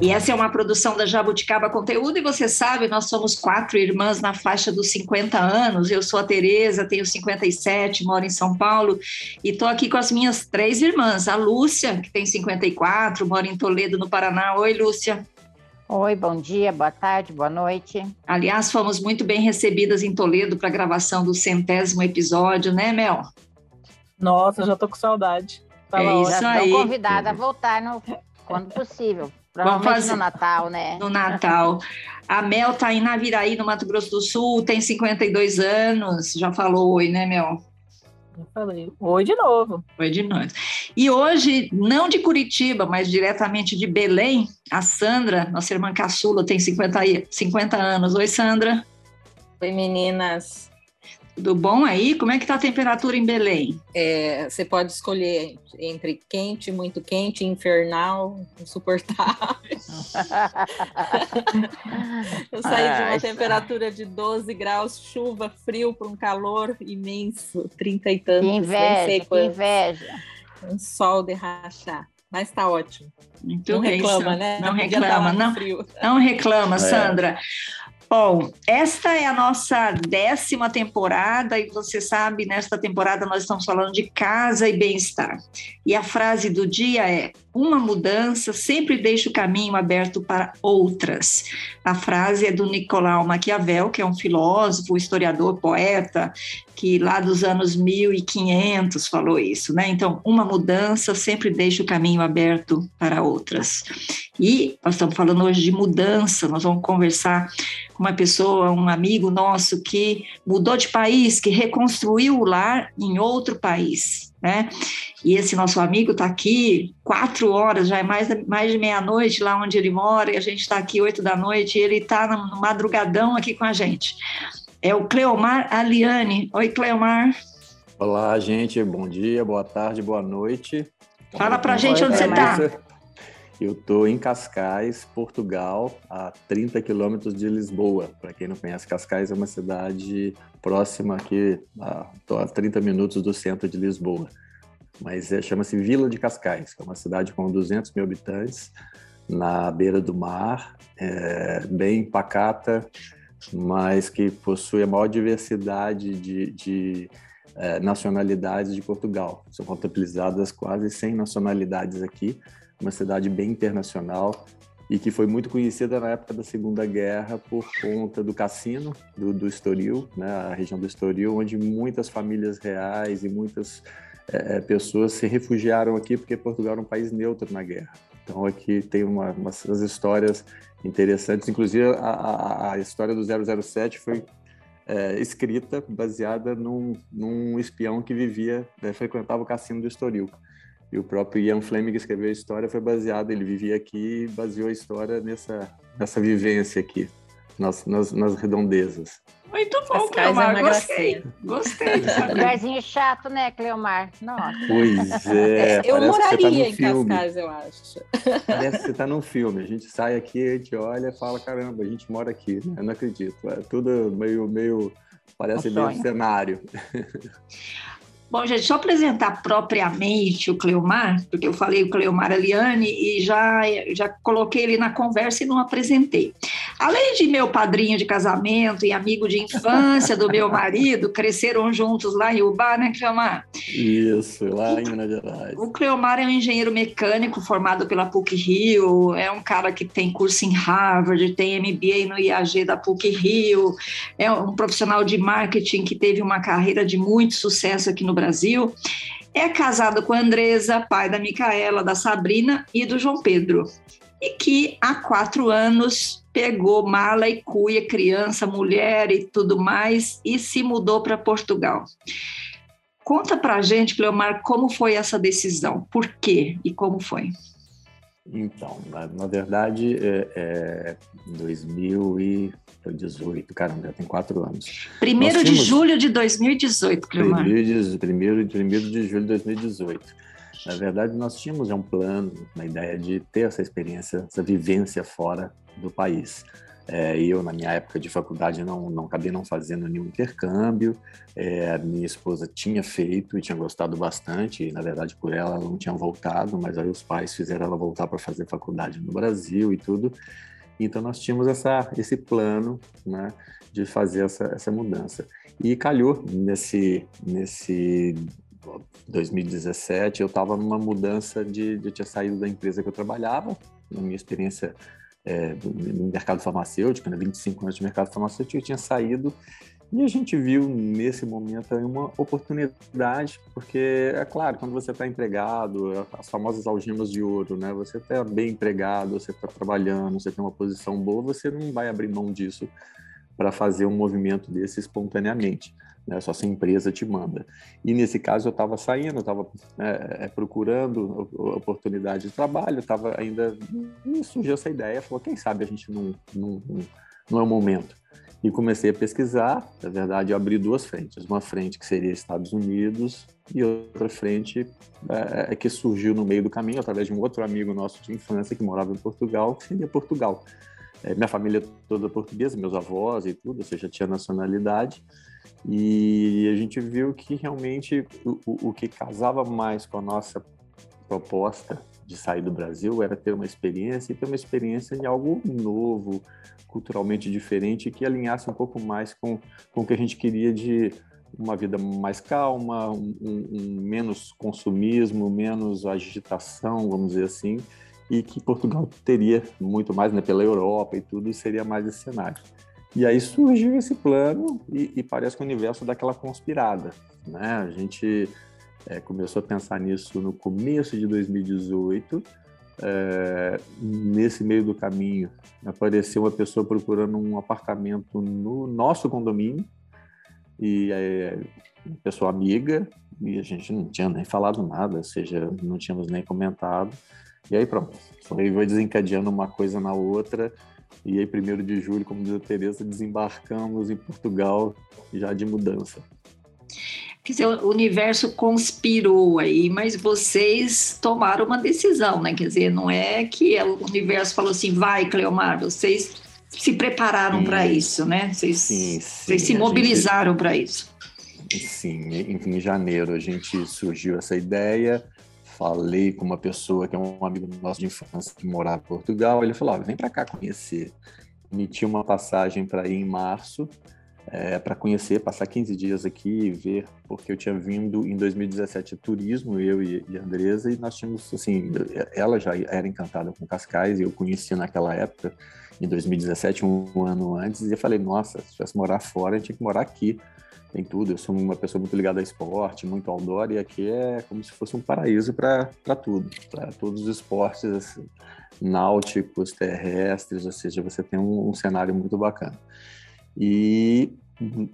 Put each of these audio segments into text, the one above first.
E essa é uma produção da Jabuticaba Conteúdo, e você sabe, nós somos quatro irmãs na faixa dos 50 anos. Eu sou a Tereza, tenho 57, moro em São Paulo, e estou aqui com as minhas três irmãs. A Lúcia, que tem 54, mora em Toledo, no Paraná. Oi, Lúcia. Oi, bom dia, boa tarde, boa noite. Aliás, fomos muito bem recebidas em Toledo para a gravação do centésimo episódio, né, Mel? Nossa, já tô com saudade. Tava é isso já aí. convidada a voltar no, quando possível. Provavelmente fazer... no Natal, né? No Natal. A Mel tá em Naviraí, no Mato Grosso do Sul, tem 52 anos. Já falou oi, né, Mel? Já falei. Oi de novo. Oi de novo. E hoje, não de Curitiba, mas diretamente de Belém, a Sandra, nossa irmã caçula, tem 50, 50 anos. Oi, Sandra. Oi, meninas. Tudo bom aí? Como é que está a temperatura em Belém? É, você pode escolher entre quente, muito quente, infernal, insuportável. Eu saí de uma temperatura de 12 graus, chuva, frio para um calor imenso, 30 e tantos. Que inveja, que inveja. Um sol de rachar. Mas está ótimo. Muito não bem, reclama, né? Não reclama, não, não reclama, é. Sandra. Bom, esta é a nossa décima temporada e você sabe, nesta temporada nós estamos falando de casa e bem-estar. E a frase do dia é: uma mudança sempre deixa o caminho aberto para outras. A frase é do Nicolau Maquiavel, que é um filósofo, historiador, poeta, que lá dos anos 1500 falou isso, né? Então, uma mudança sempre deixa o caminho aberto para outras. E nós estamos falando hoje de mudança, nós vamos conversar com uma pessoa, um amigo nosso que mudou de país, que reconstruiu o lar em outro país, né? E esse nosso amigo está aqui quatro horas, já é mais, mais de meia-noite lá onde ele mora, e a gente está aqui oito da noite, e ele está no madrugadão aqui com a gente. É o Cleomar Aliane. Oi, Cleomar. Olá, gente. Bom dia, boa tarde, boa noite. Fala para a gente onde você está. Eu estou em Cascais, Portugal, a 30 quilômetros de Lisboa. Para quem não conhece, Cascais é uma cidade próxima aqui, estou a, a 30 minutos do centro de Lisboa. Mas é, chama-se Vila de Cascais, que é uma cidade com 200 mil habitantes, na beira do mar, é, bem pacata, mas que possui a maior diversidade de, de é, nacionalidades de Portugal. São contabilizadas quase 100 nacionalidades aqui, uma cidade bem internacional e que foi muito conhecida na época da Segunda Guerra por conta do cassino do, do Estoril, né, a região do Estoril, onde muitas famílias reais e muitas é, é, pessoas se refugiaram aqui porque Portugal era um país neutro na guerra. Então aqui tem uma, umas histórias interessantes, inclusive a, a, a história do 007 foi é, escrita baseada num, num espião que vivia, né, frequentava o cassino do Estoril. E o próprio Ian Fleming que escreveu a história foi baseado, ele vivia aqui e baseou a história nessa, nessa vivência aqui, nas, nas, nas redondezas. Muito bom, Cleomar, é gostei. Gostei. Lugarzinho chato, né, Cleomar? Nossa. Pois é. Eu tá moraria tá em filme. Cascais, eu acho. Parece que você está num filme. A gente sai aqui, a gente olha e fala, caramba, a gente mora aqui. Eu não acredito. É tudo meio, meio parece meio cenário. Bom, gente, só apresentar propriamente o Cleomar, porque eu falei o Cleomar Aliane e já, já coloquei ele na conversa e não apresentei. Além de meu padrinho de casamento e amigo de infância do meu marido, cresceram juntos lá em Ubá, né, Cleomar? Isso, lá em Minas Gerais. O Cleomar é um engenheiro mecânico formado pela PUC-Rio, é um cara que tem curso em Harvard, tem MBA no IAG da PUC-Rio, é um profissional de marketing que teve uma carreira de muito sucesso aqui no Brasil. É casado com a Andresa, pai da Micaela, da Sabrina e do João Pedro. E que há quatro anos pegou mala e cuia, criança, mulher e tudo mais, e se mudou para Portugal. Conta para gente, Cleomar, como foi essa decisão? Por quê e como foi? Então, na, na verdade, é, é 2018, caramba, já tem quatro anos. Primeiro Nós de tínhamos... julho de 2018, Cleomar. Primeiro de, primeiro, primeiro de julho de 2018. Na verdade, nós tínhamos já um plano, uma ideia de ter essa experiência, essa vivência fora do país. É, eu, na minha época de faculdade, não, não acabei não fazendo nenhum intercâmbio. É, minha esposa tinha feito e tinha gostado bastante. E, na verdade, por ela, ela não tinha voltado, mas aí os pais fizeram ela voltar para fazer faculdade no Brasil e tudo. Então, nós tínhamos essa, esse plano né, de fazer essa, essa mudança. E calhou nesse, nesse 2017, eu estava numa mudança de, de ter saído da empresa que eu trabalhava, na minha experiência é, no mercado farmacêutico, né, 25 anos de mercado farmacêutico, eu tinha saído e a gente viu nesse momento uma oportunidade, porque é claro, quando você está empregado, as famosas algemas de ouro, né? Você está bem empregado, você está trabalhando, você tem uma posição boa, você não vai abrir mão disso para fazer um movimento desse espontaneamente. Né, só se a empresa te manda. E nesse caso eu estava saindo, estava é, é, procurando oportunidade de trabalho, estava ainda e surgiu essa ideia, falou quem sabe a gente não não, não é o momento. E comecei a pesquisar, na verdade eu abri duas frentes, uma frente que seria Estados Unidos e outra frente é, é que surgiu no meio do caminho através de um outro amigo nosso de infância que morava em Portugal, que seria Portugal. É, minha família toda portuguesa, meus avós e tudo, ou seja, tinha nacionalidade. E a gente viu que realmente o, o que casava mais com a nossa proposta de sair do Brasil era ter uma experiência e ter uma experiência em algo novo, culturalmente diferente, que alinhasse um pouco mais com, com o que a gente queria de uma vida mais calma, um, um, menos consumismo, menos agitação, vamos dizer assim, e que Portugal teria muito mais, né, pela Europa e tudo, seria mais esse cenário. E aí surgiu esse plano e, e parece que o universo daquela conspirada, né? A gente é, começou a pensar nisso no começo de 2018. É, nesse meio do caminho, apareceu uma pessoa procurando um apartamento no nosso condomínio e é, pessoa amiga e a gente não tinha nem falado nada, ou seja, não tínhamos nem comentado. E aí pronto, foi desencadeando uma coisa na outra e aí, primeiro de julho, como diz a Tereza, desembarcamos em Portugal já de mudança. Quer dizer, o universo conspirou aí, mas vocês tomaram uma decisão, né? Quer dizer, não é que o universo falou assim, vai, Cleomar, vocês se prepararam para isso, né? Vocês, sim, sim, vocês se mobilizaram gente... para isso. Sim, em janeiro a gente surgiu essa ideia, falei com uma pessoa que é um amigo nosso de infância que morava em Portugal. Ele falou: vem para cá conhecer. Emiti uma passagem para ir em março, é, para conhecer, passar 15 dias aqui e ver, porque eu tinha vindo em 2017 turismo, eu e, e a Andresa, e nós tínhamos, assim, ela já era encantada com Cascais, e eu conhecia naquela época, em 2017, um, ano antes, e eu falei: nossa, se tivesse morar fora, gente tinha que morar aqui tem tudo. Eu sou uma pessoa muito ligada a esporte, muito outdoor, e aqui é como se fosse um paraíso para tudo, para todos os esportes assim, náuticos, terrestres, ou seja, você tem um, um, cenário muito bacana. E,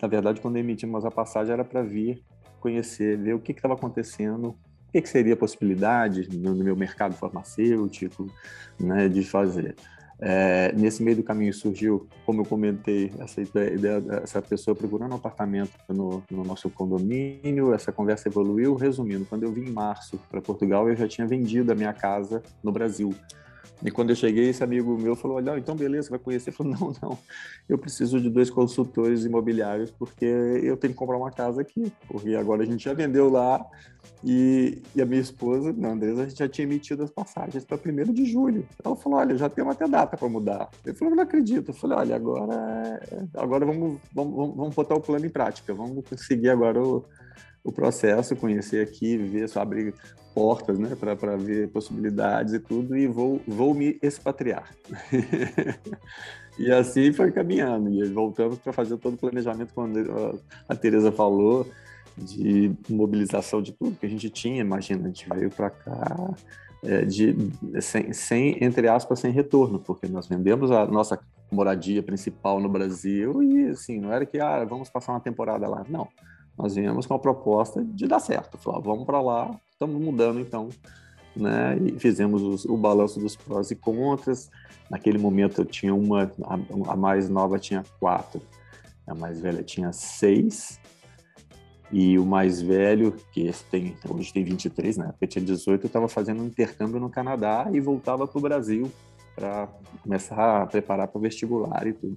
na verdade, quando emitimos a passagem, era para vir conhecer, ver o que estava acontecendo, o que, que, seria a possibilidade no, no meu mercado farmacêutico né, de fazer. É, nesse meio do caminho surgiu, como eu comentei, essa ideia, essa pessoa procurando um apartamento no, no, nosso condomínio, essa conversa evoluiu. Resumindo, quando eu vim em março para Portugal, eu já tinha vendido a minha casa no Brasil. E quando eu cheguei, esse amigo meu falou: Olha, então beleza, vai conhecer. Eu falei: Não, não, eu preciso de dois consultores imobiliários porque eu tenho que comprar uma casa aqui. Porque agora a gente já vendeu lá e, e a minha esposa, a Andresa, a gente já tinha emitido as passagens para 1 de julho. Ela falou: Olha, já temos até data para mudar. Eu falei: Não acredito. Eu falei: Olha, agora, agora vamos, vamos, vamos botar o plano em prática, vamos seguir agora o o processo, conhecer aqui, ver, só abrir portas, né, para ver possibilidades e tudo, e vou, vou me expatriar. e assim foi caminhando, e voltamos para fazer todo o planejamento, quando a Tereza falou, de mobilização de tudo que a gente tinha, imagina, a gente veio para cá é, de, sem, sem, entre aspas, sem retorno, porque nós vendemos a nossa moradia principal no Brasil e, assim, não era que, ah, vamos passar uma temporada lá, não nós viemos com a proposta de dar certo. Falar, vamos para lá, estamos mudando então. Né? E fizemos os, o balanço dos prós e contras. Naquele momento eu tinha uma, a, a, mais nova tinha quatro, a mais velha tinha seis. E o mais velho, que tem, hoje tem 23, na né? época tinha 18, estava fazendo um intercâmbio no Canadá e voltava para o Brasil para começar a preparar para o vestibular e tudo.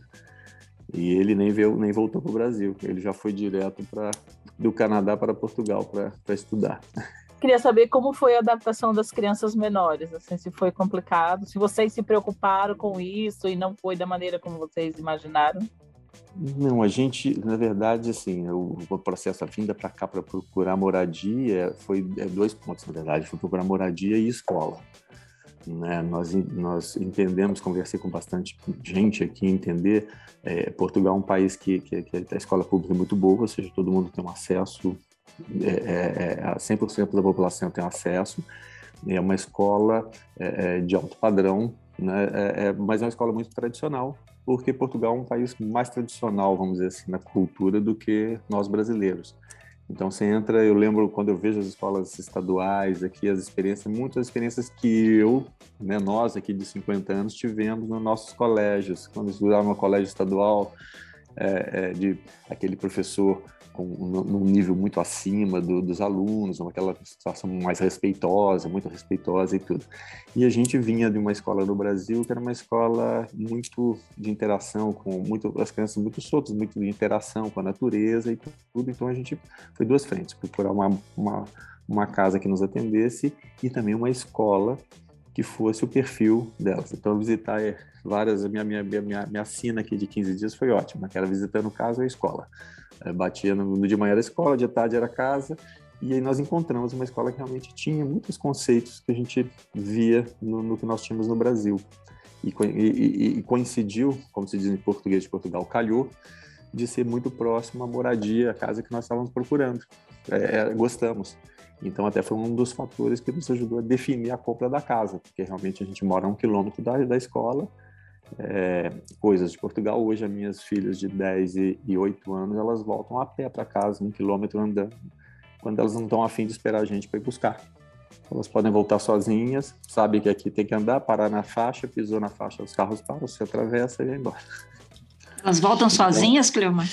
E ele nem veio, nem voltou para o Brasil. Ele já foi direto para do Canadá para Portugal para estudar. Queria saber como foi a adaptação das crianças menores, assim, se foi complicado, se vocês se preocuparam com isso e não foi da maneira como vocês imaginaram. Não, a gente, na verdade, assim, o, o processo a vinda para cá para procurar moradia foi é, dois pontos, na verdade, foi procurar moradia e escola. Né? Nós, nós entendemos, conversei com bastante gente aqui, entender, é, Portugal é um país que, que, que, a escola pública é muito boa, ou seja, todo mundo tem um acesso, é, é, 100% é, da população tem acesso, é uma escola é, é, de alto padrão, né? É, mas é uma escola muito tradicional, porque Portugal é um país mais tradicional, vamos dizer assim, na cultura do que nós brasileiros. Então você entra, eu lembro quando eu vejo as escolas estaduais aqui, as experiências, muitas experiências que eu, né, nós aqui de 50 anos tivemos nos nossos colégios, quando estudava no colégio estadual, é, é, de aquele professor com, num nível muito acima do, dos alunos, aquela situação mais respeitosa, muito respeitosa e tudo. E a gente vinha de uma escola no Brasil que era uma escola muito de interação com muito as crianças muito soltas, muito de interação com a natureza e tudo. Então a gente foi duas frentes, procurar uma, uma, uma casa que nos atendesse e também uma escola que fosse o perfil delas. Então, visitar várias, a minha, minha, minha, minha sina aqui de 15 dias foi ótima, que era visitando casa a escola. É, batia no, no de manhã era escola, de tarde era casa, e aí nós encontramos uma escola que realmente tinha muitos conceitos que a gente via no, no que nós tínhamos no Brasil. E, e, e, coincidiu, como se diz em português de Portugal, calhou, de ser muito próximo à moradia, a casa que nós estávamos procurando. É, é gostamos. Então, até foi um dos fatores que nos ajudou a definir a compra da casa, porque realmente a gente mora a um quilômetro da, da escola. É, coisas de Portugal, hoje as minhas filhas de 10 e, e 8 anos, elas voltam a pé para casa, um quilômetro andando, quando elas não estão afim de esperar a gente para ir buscar. Elas podem voltar sozinhas, sabem que aqui tem que andar, parar na faixa, pisou na faixa, os carros param, você atravessa e vai embora. Elas voltam então, sozinhas, Cleoma?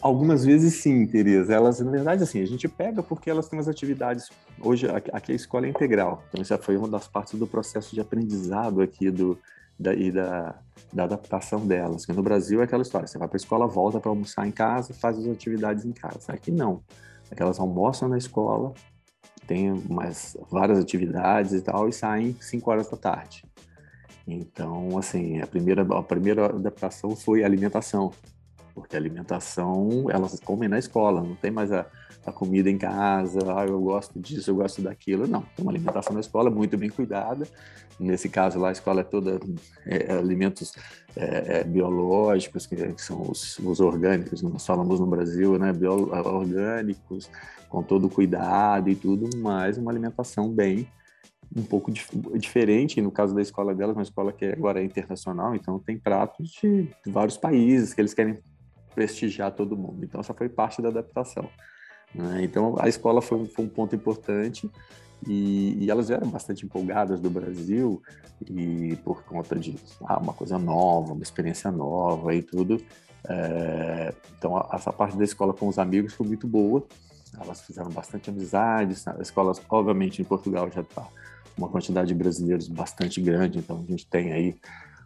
Algumas vezes sim, Tereza. Elas, na verdade, assim, a gente pega porque elas têm as atividades. Hoje, aqui a escola é integral. Então, isso foi uma das partes do processo de aprendizado aqui do, da, e da, da adaptação delas. Porque no Brasil é aquela história: você vai para a escola, volta para almoçar em casa, faz as atividades em casa. Aqui não. Aqui elas almoçam na escola, tem mais várias atividades e tal, e saem 5 horas da tarde. Então, assim, a primeira, a primeira adaptação foi a alimentação porque a alimentação elas comem na escola, não tem mais a, a comida em casa, ah, eu gosto disso, eu gosto daquilo, não. Tem uma alimentação na escola muito bem cuidada, nesse caso lá a escola é toda é, é alimentos é, é, biológicos, que, que são os, os, orgânicos, nós falamos no Brasil, né, Bio, orgânicos, com todo cuidado e tudo, mas uma alimentação bem um pouco dif diferente no caso da escola delas, uma escola que agora é internacional, então tem pratos de vários países que eles querem prestigiar todo mundo. Então, essa foi parte da adaptação. Né? Então, a escola foi, foi, um ponto importante e, e, elas eram bastante empolgadas do Brasil e por conta de ah, uma coisa nova, uma experiência nova e tudo. É, então, a, essa parte da escola com os amigos foi muito boa. Elas fizeram bastante amizades. A escola, obviamente, em Portugal já está uma quantidade de brasileiros bastante grande, então a gente tem aí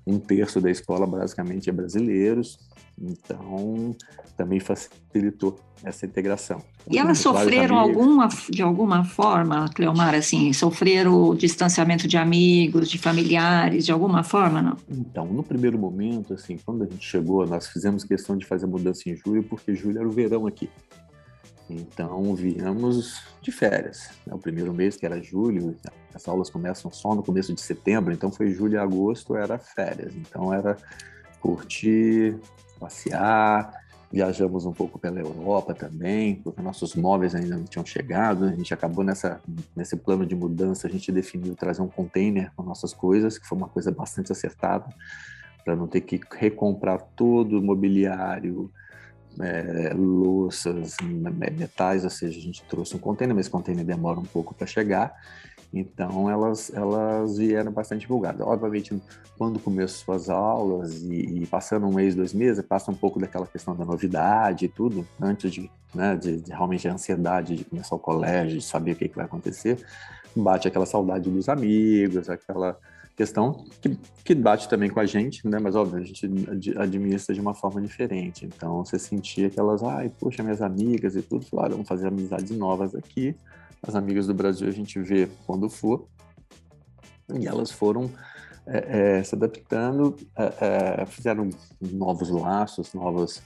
um terço da escola basicamente é brasileiros, então também facilitou essa integração. E elas sofreram alguma, de alguma forma, Cleomar, assim, sofreram o distanciamento de amigos, de familiares, de alguma forma, não? Então, no primeiro momento, assim, quando a gente chegou, nós fizemos questão de fazer a mudança em julho, porque julho era o verão aqui. Então, viemos de férias. Né? O primeiro mês, que era julho, as aulas começam só no começo de setembro, então foi julho e agosto, era férias. Então, era curtir, passear. Viajamos um pouco pela Europa também, porque nossos móveis ainda não tinham chegado. A gente acabou nessa, nesse plano de mudança, a gente definiu trazer um container com nossas coisas, que foi uma coisa bastante acertada, para não ter que recomprar todo o mobiliário, é, louças, metais, ou seja, a gente trouxe um container, mas esse container demora um pouco para chegar, então elas, elas vieram bastante divulgadas. Obviamente, quando começou as aulas e, e, passando um mês, dois meses, passa um pouco daquela questão da novidade e tudo, antes de, né, de, de realmente a ansiedade de começar o colégio, de saber o que, que vai acontecer, bate aquela saudade dos amigos, aquela questão que, que bate também com a gente, né? Mas óbvio, a gente administra de uma forma diferente. Então você sentia aquelas, ai, poxa, minhas amigas e tudo, falaram, vamos fazer amizades novas aqui. As amigas do Brasil a gente vê quando for. E elas foram é, é, se adaptando, é, é fizeram novos laços, novos,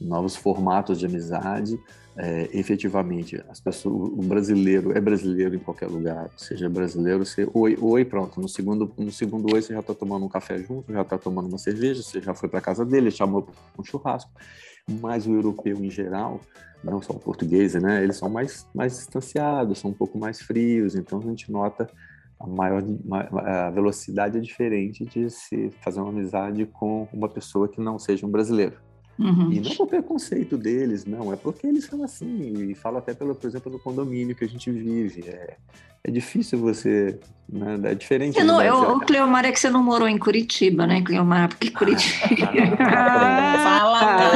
novos formatos de amizade é, efetivamente as pessoas, o brasileiro é brasileiro em qualquer lugar, seja brasileiro, você oi, oi, pronto. No segundo, no segundo oi você já está tomando um café junto, já está tomando uma cerveja, você já foi para casa dele, chamou para um churrasco. Mas o europeu em geral, não só o português, né? Eles são mais mais distanciados, são um pouco mais frios, então a gente nota a maior a velocidade é diferente de se fazer uma amizade com uma pessoa que não seja um brasileiro. Uhum. E não é por preconceito deles, não, é porque eles são assim. E falo até, pelo, por exemplo, no condomínio que a gente vive. É, é difícil você. Né, é diferente. Não, eu, o Cleomar é que você não morou em Curitiba, né, Cleomar? Porque Curitiba. Ah, fala,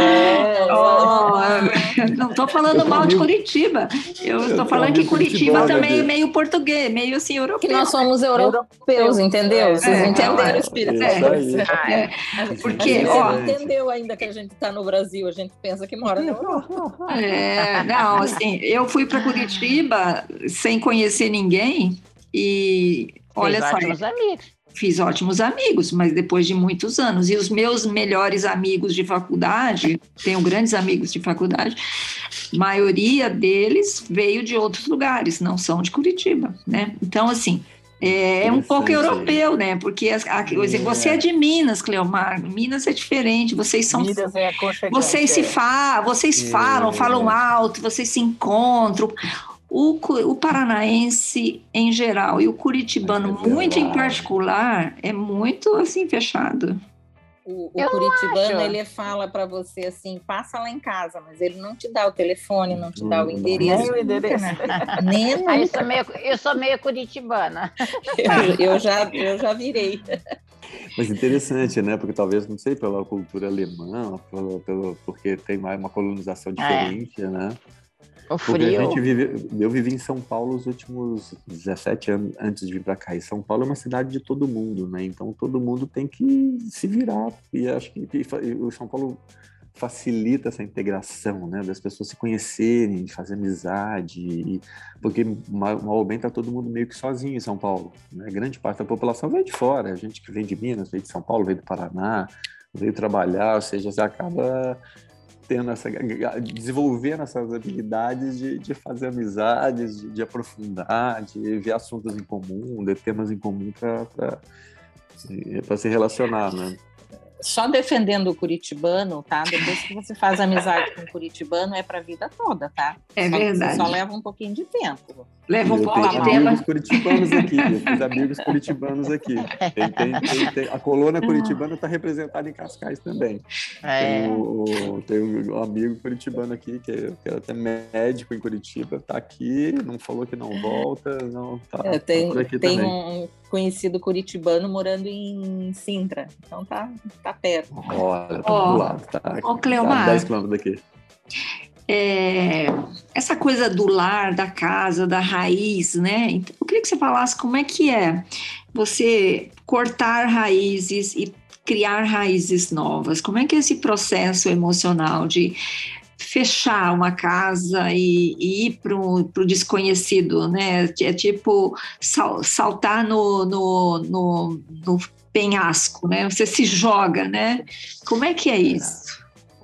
oh, Não estou falando mal de Curitiba. Eu estou falando que Curitiba também é meio português, meio assim, europeu. Que nós somos europeus, entendeu? Vocês é, entenderam o espírito. É, é, é, porque, ó. Não entendeu ainda que a gente está no Brasil, a gente pensa que mora na Europa. É, não, assim, eu fui para Curitiba sem conhecer ninguém e olha Fez só. Ótimos amigos. Fiz ótimos amigos, mas depois de muitos anos. E os meus melhores amigos de faculdade, tenho grandes amigos de faculdade, maioria deles veio de outros lugares, não são de Curitiba, né? Então, assim, é, é um pouco europeu, né? Porque a, a, é. você é de Minas, Cleomar. Minas é diferente. Vocês são. Minas é vocês se é. fa, vocês é. falam, falam alto, vocês se encontram. O, o paranaense em geral e o curitibano, muito em particular, é muito assim fechado. O, o curitibano, ele fala para você assim, passa lá em casa, mas ele não te dá o telefone, não te dá o endereço. Nem o endereço. Nem ah, eu, sou meio, eu sou meio curitibana. eu, eu, já, eu já virei. Mas interessante, né? Porque talvez, não sei, pela cultura alemã, pelo, pelo, porque tem mais uma colonização é. diferente, é. né? O frio. A gente vive, eu vivi em São Paulo os últimos 17 anos antes de vir para cá. E São Paulo é uma cidade de todo mundo, né? Então todo mundo tem que se virar. E acho que o São Paulo facilita essa integração, né? Das pessoas se conhecerem, fazer amizade. E, porque mal ou bem tá todo mundo meio que sozinho em São Paulo. Né? Grande parte da população vem de fora. A gente que vem de Minas, vem de São Paulo, vem do Paraná, veio trabalhar. Ou seja, você acaba tendo essa, desenvolvendo essas habilidades de, de fazer amizades, de, de, aprofundar, de ver assuntos em comum, de temas em comum para se relacionar, né? só defendendo o curitibano, tá? Depois que você faz amizade com o curitibano, é para a vida toda, tá? É só, verdade. Só leva um pouquinho de tempo. Leva um pouco tempo. amigos curitibanos aqui, eu fiz amigos curitibanos aqui. Tem, tem, tem, a colônia curitibana está representada em Cascais também. É. Tem, o, tem um amigo curitibano aqui, que, é, que é até médico em Curitiba, está aqui, não falou que não volta, não tá, é, tem, tá tem também. um conhecido curitibano morando em Sintra, então tá, tá perto. Olha, tá oh, do lado, tá, oh, Cleomar, tá 10 quilômetros daqui. É, essa coisa do lar, da casa, da raiz, né? Então, eu queria que você falasse como é que é você cortar raízes e criar raízes novas. Como é que é esse processo emocional de fechar uma casa e, e ir para o desconhecido, né? É tipo sal, saltar no, no, no, no penhasco, né? Você se joga, né? Como é que é isso?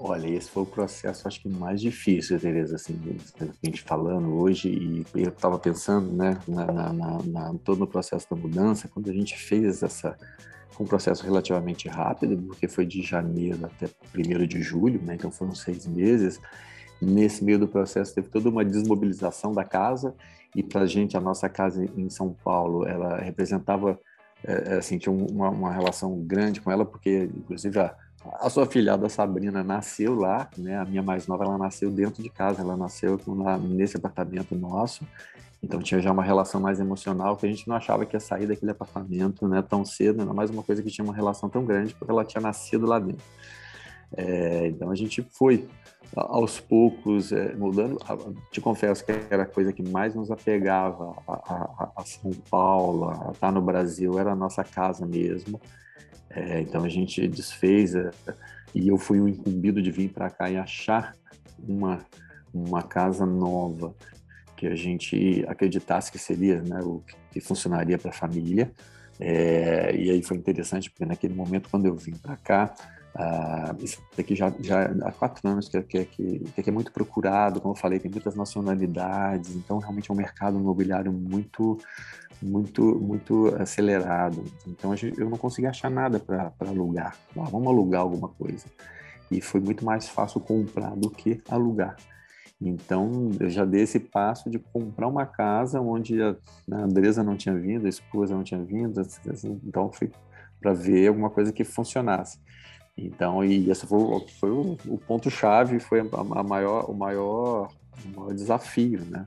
Olha, esse foi o processo, acho que mais difícil, Tereza, assim, a gente falando hoje, e eu estava pensando, né, na, na, na, todo o processo da mudança, quando a gente fez essa, um processo relativamente rápido, porque foi de janeiro até 1 de julho, né, então foram seis meses, nesse meio do processo teve toda uma desmobilização da casa, e para a gente, a nossa casa em São Paulo, ela representava, é, assim, tinha uma, uma relação grande com ela, porque, inclusive, a A sua filhada Sabrina nasceu lá, né? A minha mais nova, ela nasceu dentro de casa, ela nasceu nesse apartamento nosso. Então tinha já uma relação mais emocional que a gente não achava que ia sair daquele apartamento, né, tão cedo, ainda mais uma coisa que tinha uma relação tão grande porque ela tinha nascido lá dentro. É, então a gente foi aos poucos é, mudando. Te confesso que era a coisa que mais nos apegava a, a, a São Paulo, a estar no Brasil, era a nossa casa mesmo. É, então a gente desfez é, e eu fui o incumbido de vir para cá e achar uma uma casa nova que a gente acreditasse que seria né, o que funcionaria para a família. É, e aí foi interessante porque naquele momento quando eu vim para cá Uh, isso aqui já, já há quatro anos que, que, que, que é muito procurado, como eu falei, tem muitas nacionalidades, então realmente é um mercado imobiliário muito, muito, muito acelerado. Então gente, eu não consegui achar nada para alugar. Ah, vamos alugar alguma coisa. E foi muito mais fácil comprar do que alugar. Então, eu já dei esse passo de comprar uma casa onde a, né, a Andresa não tinha vindo, a esposa não tinha vindo, então fui para ver alguma coisa que funcionasse. Então, e esse foi, foi o, o ponto-chave, foi a, a, maior, o, maior, o maior desafio, né?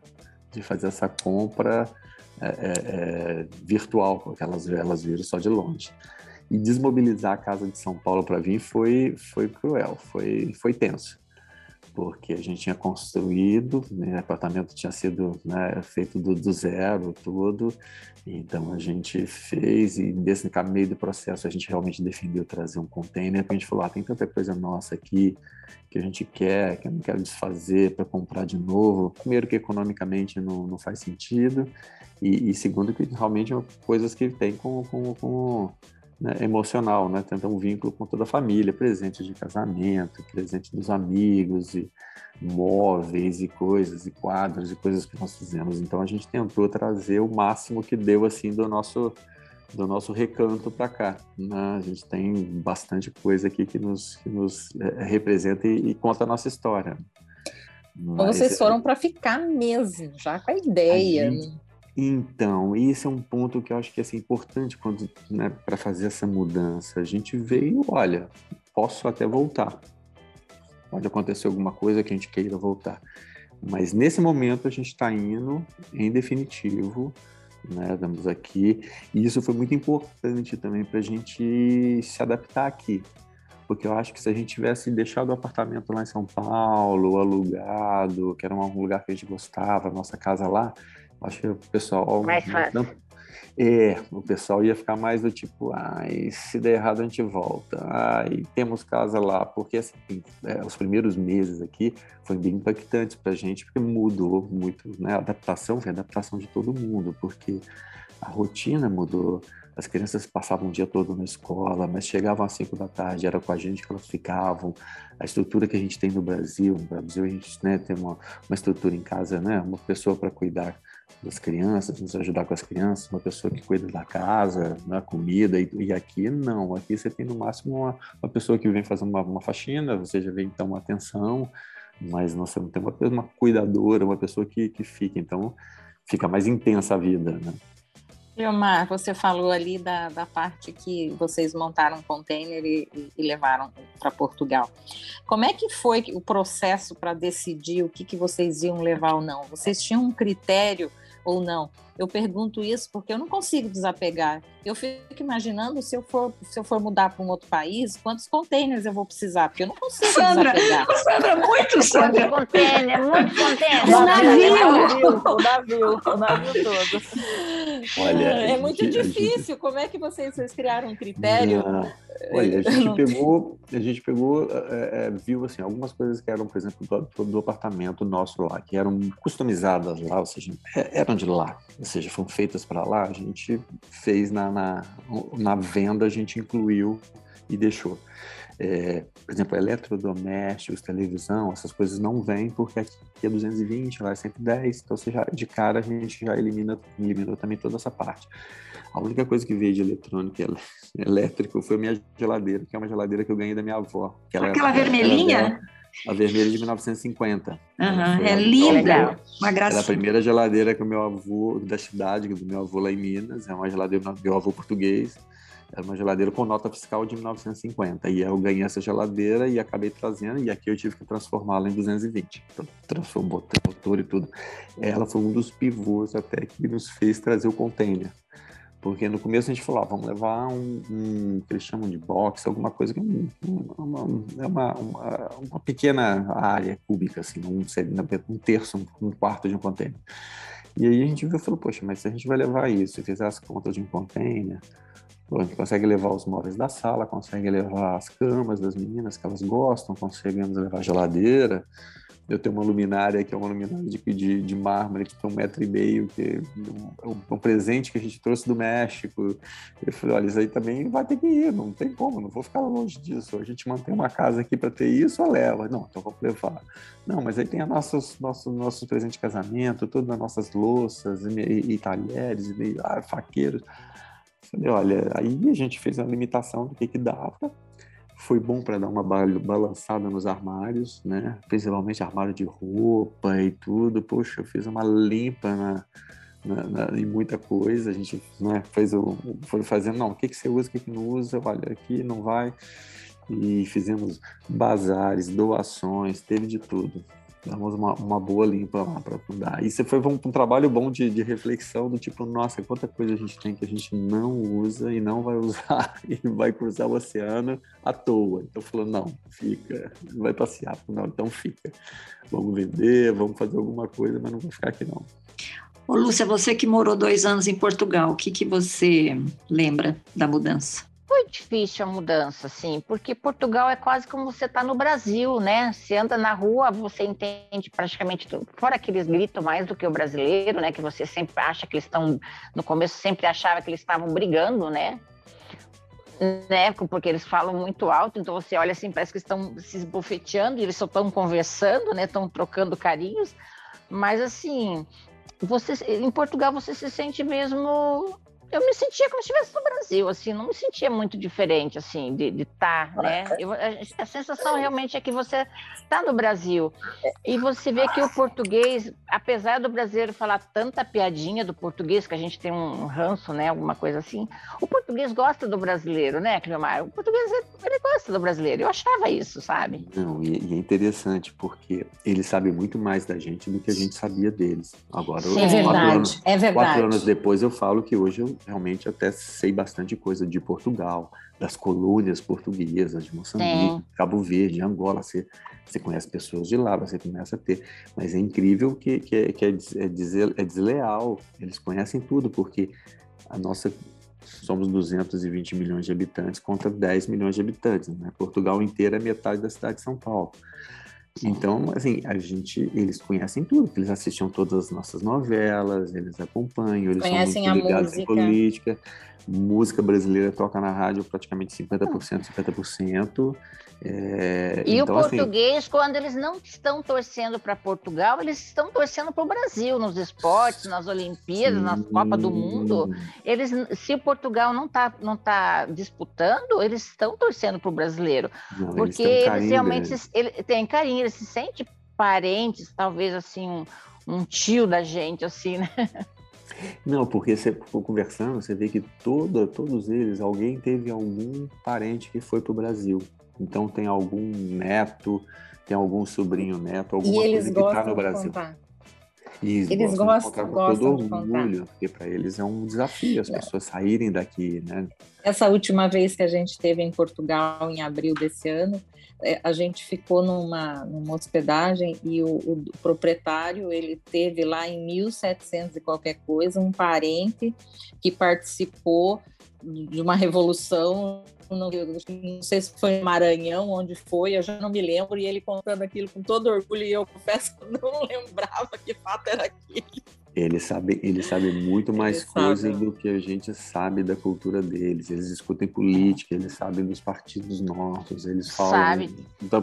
De fazer essa compra é, é, é, virtual, porque elas, elas viram só de longe. E desmobilizar a casa de São Paulo para vir foi, foi cruel, foi, foi tenso porque a gente tinha construído, né, o apartamento tinha sido né, feito do, do, zero, tudo, então a gente fez e nesse meio do processo a gente realmente definiu trazer um container, a gente falou, ah, tem tanta coisa nossa aqui que a gente quer, que eu não quero desfazer para comprar de novo, primeiro que economicamente não, não faz sentido, e, e segundo que realmente é coisas que tem com, com, com né, emocional, né? Tenta um vínculo com toda a família, presente de casamento, presente dos amigos, e móveis e coisas, e quadros e coisas que nós fizemos. Então a gente tentou trazer o máximo que deu assim do nosso do nosso recanto para cá. Né? A gente tem bastante coisa aqui que nos, que nos é, representa e, e, conta a nossa história. Mas, vocês foram para ficar mesmo, já com a ideia. A gente, né? Então, esse é um ponto que eu acho que é assim, importante quando né, para fazer essa mudança. A gente veio, olha, posso até voltar. Pode acontecer alguma coisa que a gente queira voltar. Mas nesse momento a gente está indo em definitivo, né? Estamos aqui. E isso foi muito importante também para a gente se adaptar aqui. Porque eu acho que se a gente tivesse deixado o apartamento lá em São Paulo, alugado, que era um lugar que a gente gostava, a nossa casa lá, Acho que o pessoal. Mais fácil. Não, é, o pessoal ia ficar mais do tipo, ai, se der errado a gente volta, ai, temos casa lá, porque assim, é, os primeiros meses aqui foi bem impactante pra gente, porque mudou muito, né, a adaptação foi a adaptação de todo mundo, porque a rotina mudou, as crianças passavam o dia todo na escola, mas chegavam às 5 da tarde, era com a gente que elas ficavam. A estrutura que a gente tem no Brasil, no Brasil a gente né, tem uma, uma estrutura em casa, né, uma pessoa para cuidar das crianças, nos ajudar com as crianças, uma pessoa que cuida da casa, da comida, e, e, aqui não, aqui você tem no máximo uma, uma pessoa que vem fazer uma, uma faxina, você já vem então uma atenção, mas não, você não tem uma, uma cuidadora, uma pessoa que, que fica, então fica mais intensa a vida, né? Leomar, você falou ali da, da parte que vocês montaram um container e, e levaram para Portugal. Como é que foi o processo para decidir o que, que vocês iam levar ou não? Vocês tinham um critério ou não? Eu pergunto isso porque eu não consigo desapegar. Eu fico imaginando se eu for, se eu for mudar para um outro país, quantos containers eu vou precisar, porque eu não consigo Sandra, desapegar. Sandra, muito, Sandra. Muito container, muito container. O navio. O navio, o navio todo. Olha, é muito gente, difícil. Gente... Como é que vocês, vocês criaram um critério? Não. Olha, a gente pegou, a gente pegou, é, é, viu assim, algumas coisas que eram, por exemplo, do, do, apartamento nosso lá, que eram customizadas lá, ou seja, é, eram de lá, seja, foram feitas para lá, a gente fez na, na, na, venda, a gente incluiu e deixou. É, por exemplo, eletrodomésticos, televisão, essas coisas não vêm porque aqui é 220, lá é 110, então você já, de cara a gente já elimina, eliminou também toda essa parte. A única coisa que veio de eletrônica elétrico foi a minha geladeira, que é uma geladeira que eu ganhei da minha avó. Aquela vermelhinha? A vermelha de 1950. Uhum, é linda, uma graça. Era a primeira geladeira que o meu avô, da cidade, do meu avô lá em Minas, é uma geladeira do meu avô português. Era uma geladeira com nota fiscal de 1950. E eu ganhei essa geladeira e acabei trazendo, e aqui eu tive que transformá-la em 220. Então, transformou motor e tudo. Ela foi um dos pivôs até que nos fez trazer o container. Porque no começo a gente falou, ah, vamos levar um, um, que eles chamam de box, alguma coisa que é uma, uma, uma, uma, pequena área cúbica, assim, um, um terço, um, quarto de um container. E aí a gente viu e falou, poxa, mas se a gente vai levar isso e fizer as contas de um container, a gente consegue levar os móveis da sala, consegue levar as camas das meninas que elas gostam, conseguimos levar a geladeira, eu tenho uma luminária que é uma luminária de, de, de mármore que tem um metro e meio, que é um, um, presente que a gente trouxe do México. Eu falei, olha, isso aí também vai ter que ir, não tem como, não vou ficar longe disso. A gente mantém uma casa aqui para ter isso, ou leva. Não, então vou levar. Não, mas aí tem os nossos, nossos, nossos presentes de casamento, todas as nossas louças e, e, e talheres, e, ah, faqueiros. falei, olha, aí a gente fez uma limitação do que que dava foi bom para dar uma balançada nos armários, né? Principalmente armário de roupa e tudo. Poxa, eu fiz uma limpa na, na, na, em muita coisa. A gente né, fez o, foi fazendo, não, o que, que você usa, o que, que não usa, olha, aqui não vai. E fizemos bazares, doações, teve de tudo damos uma, uma boa limpa lá para fundar. E você foi um, um trabalho bom de, de, reflexão do tipo, nossa, quanta coisa a gente tem que a gente não usa e não vai usar e vai cruzar o oceano à toa. Então falou, não, fica, vai passear. Não, então fica. Vamos vender, vamos fazer alguma coisa, mas não vai ficar aqui não. Ô, Lúcia, você que morou dois anos em Portugal, o que, que você lembra da mudança? Foi difícil a mudança, assim, porque Portugal é quase como você está no Brasil, né? Você anda na rua, você entende praticamente tudo. Fora que eles gritam mais do que o brasileiro, né? Que você sempre acha que eles estão. No começo sempre achava que eles estavam brigando, né? né? Porque eles falam muito alto, então você olha assim, parece que estão se esbofeteando, eles só estão conversando, né? Estão trocando carinhos. Mas assim, você, em Portugal você se sente mesmo eu me sentia como se estivesse no Brasil, assim, não me sentia muito diferente, assim, de estar, tá, né? Eu, a, a, sensação realmente é que você está no Brasil e você vê que o português, apesar do brasileiro falar tanta piadinha do português, que a gente tem um ranço, né, alguma coisa assim, o português gosta do brasileiro, né, Cleomar? O português, ele gosta do brasileiro, eu achava isso, sabe? Não, e, e é interessante, porque eles sabem muito mais da gente do que a gente sabia deles. Agora, Sim, é verdade, anos, é verdade. Quatro anos depois eu falo que hoje eu realmente até sei bastante coisa de Portugal, das colônias portuguesas, de Moçambique. Cabo Verde, Angola. Você, você conhece pessoas de lá, você começa a ter. Mas é incrível que, que, é, que é, é, é desleal. Eles conhecem tudo, porque a nossa somos 220 milhões de habitantes contra 10 milhões de habitantes. Né? Portugal inteiro é metade da cidade de São Paulo. Então, assim, a gente, eles conhecem tudo, eles assistiam todas as nossas novelas, eles acompanham, eles conhecem são muito ligados em política. Música brasileira toca na rádio praticamente 50%, 50%. É, e então, o assim, português, assim, quando eles não estão torcendo para Portugal, eles estão torcendo para o Brasil nos esportes, nas Olimpíadas, sim. nas Copas do Mundo. Eles, se o Portugal não está não tá disputando, eles estão torcendo para o brasileiro, não, porque eles, eles realmente ele, têm carinho, eles se sentem parentes, talvez assim um, um tio da gente, assim, né? Não, porque você for conversando, você vê que toda, todos eles, alguém teve algum parente que foi para o Brasil. Então tem algum neto, tem algum sobrinho neto, alguma coisa que está no Brasil. E eles gostam, gostam, de todo orgulho, porque para eles é um desafio as é. pessoas saírem daqui, né? Essa última vez que a gente esteve em Portugal, em abril desse ano, é, a gente ficou numa, numa hospedagem e o, o, proprietário ele teve lá em 1700 e qualquer coisa um parente que participou de uma revolução não, não, sei se foi Maranhão, onde foi, eu já não me lembro, e ele contando aquilo com todo orgulho, e eu confesso que eu não lembrava que fato era aquele. Eles sabem, eles sabem muito mais coisas do que a gente sabe da cultura deles. Eles discutem política, eles sabem dos partidos nossos, eles falam sabe.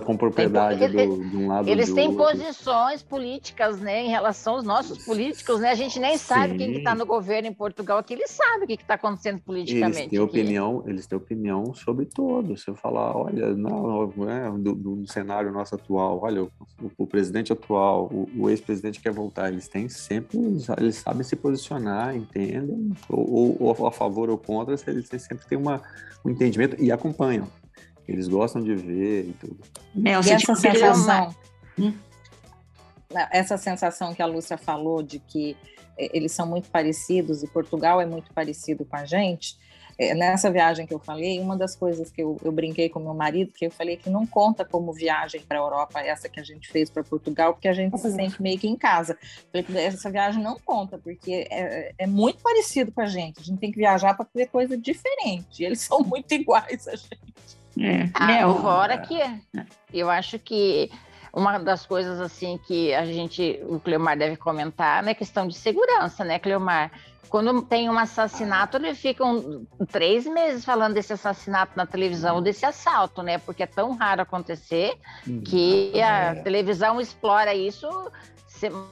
com propriedade Tem, do, de um lado Eles têm outro. posições políticas, né, em relação aos nossos políticos, né? A gente nem Sim. sabe quem está no governo em Portugal aqui, eles sabem o que está acontecendo politicamente. Eles têm aqui. opinião, eles têm opinião sobre tudo. Se eu falar, olha, não, é, do, do, cenário nosso atual, olha, o, o presidente atual, o, o ex-presidente quer voltar, eles têm sempre eles, eles sabem se posicionar, entendem, ou, ou, a favor ou contra, eles sempre têm uma, um entendimento e acompanham. Eles gostam de ver e tudo. Nelson, e essa sensação, hum? essa sensação que a Lúcia falou de que eh, eles são muito parecidos e Portugal é muito parecido com a gente, é, nessa viagem que eu falei, uma das coisas que eu, eu, brinquei com meu marido, que eu falei que não conta como viagem para a Europa, essa que a gente fez para Portugal, porque a gente se sente meio que em casa. Falei que essa viagem não conta, porque é, é muito parecido com a gente. A gente tem que viajar para ver coisa diferente. Eles são muito iguais a gente. É, ah, é fora que eu acho que uma das coisas assim que a gente, o Cleomar deve comentar, né, questão de segurança, né, Cleomar? Quando tem um assassinato, eles ficam três meses falando desse assassinato na televisão, desse assalto, né? Porque é tão raro acontecer hum, que a é. televisão explora isso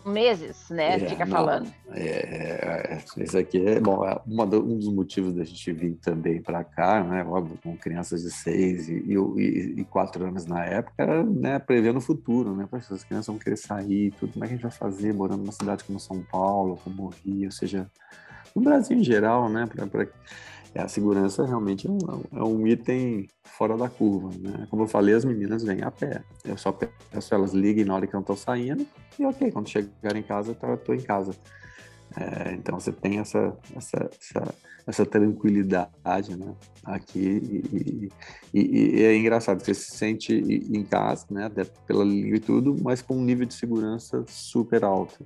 meses, né? É, Fica não, falando. É, é, isso aqui é bom. É uma do, um dos motivos da gente vir também para cá, né? Óbvio, com crianças de seis e, e, e, quatro anos na época, era né, prevendo o futuro, né? Poxa, as crianças vão querer sair, tudo. Como é que a gente vai fazer morando numa cidade como São Paulo, como Rio, ou seja, no Brasil em geral, né? Pra, pra, a segurança realmente é um, é um, item fora da curva, né? Como eu falei, as meninas vêm a pé. Eu só peço elas liguem na hora que eu estou saindo e ok, quando chegar em casa, eu estou em casa. É, então você tem essa, essa, essa, essa tranquilidade né? aqui e, e, e, é engraçado, você se sente em casa, né? pela língua e tudo, mas com um nível de segurança super alto.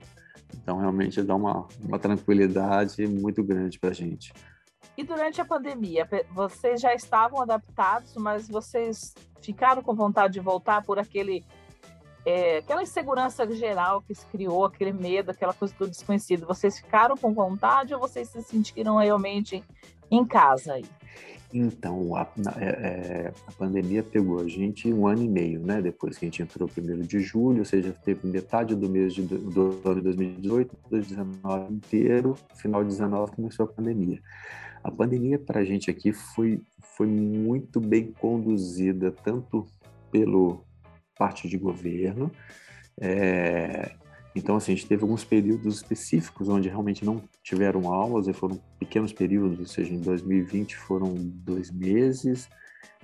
Então, realmente dá uma, uma tranquilidade muito grande para a gente. E durante a pandemia, vocês já estavam adaptados, mas vocês ficaram com vontade de voltar por aquele é, aquela insegurança geral que se criou, aquele medo, aquela coisa do desconhecido. Vocês ficaram com vontade ou vocês se sentiram realmente em casa aí? Então, a, é, é, a, pandemia pegou a gente um ano e meio, né? Depois que a gente entrou primeiro de julho, ou seja, teve metade do mês de, do ano de 2018, 2019 inteiro, final de 2019 começou a pandemia. A pandemia para a gente aqui foi, foi muito bem conduzida, tanto pelo parte de governo, é, então, assim, a gente teve alguns períodos específicos onde realmente não tiveram aulas, e foram pequenos períodos, ou seja, em 2020 foram dois meses,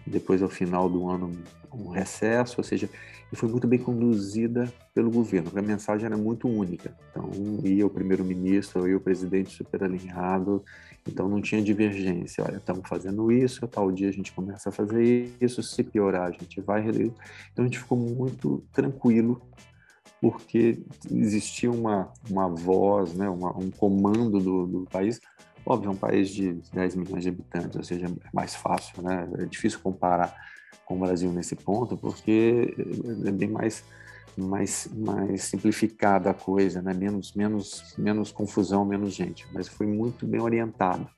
depois ao final do ano um recesso, ou seja, e foi muito bem conduzida pelo governo, a mensagem era muito única. Então, ia o primeiro-ministro, ia o presidente super alinhado, então não tinha divergência. Olha, estamos fazendo isso, tal dia a gente começa a fazer isso, se piorar a gente vai... Então a gente ficou muito tranquilo porque existia uma, uma voz, né, uma, um comando do, do país. Óbvio, é um país de 10 milhões de habitantes, ou seja, é mais fácil, né? É difícil comparar com o Brasil nesse ponto, porque é bem mais mais mais simplificada a coisa, né? Menos menos menos confusão, menos gente, mas foi muito bem orientado.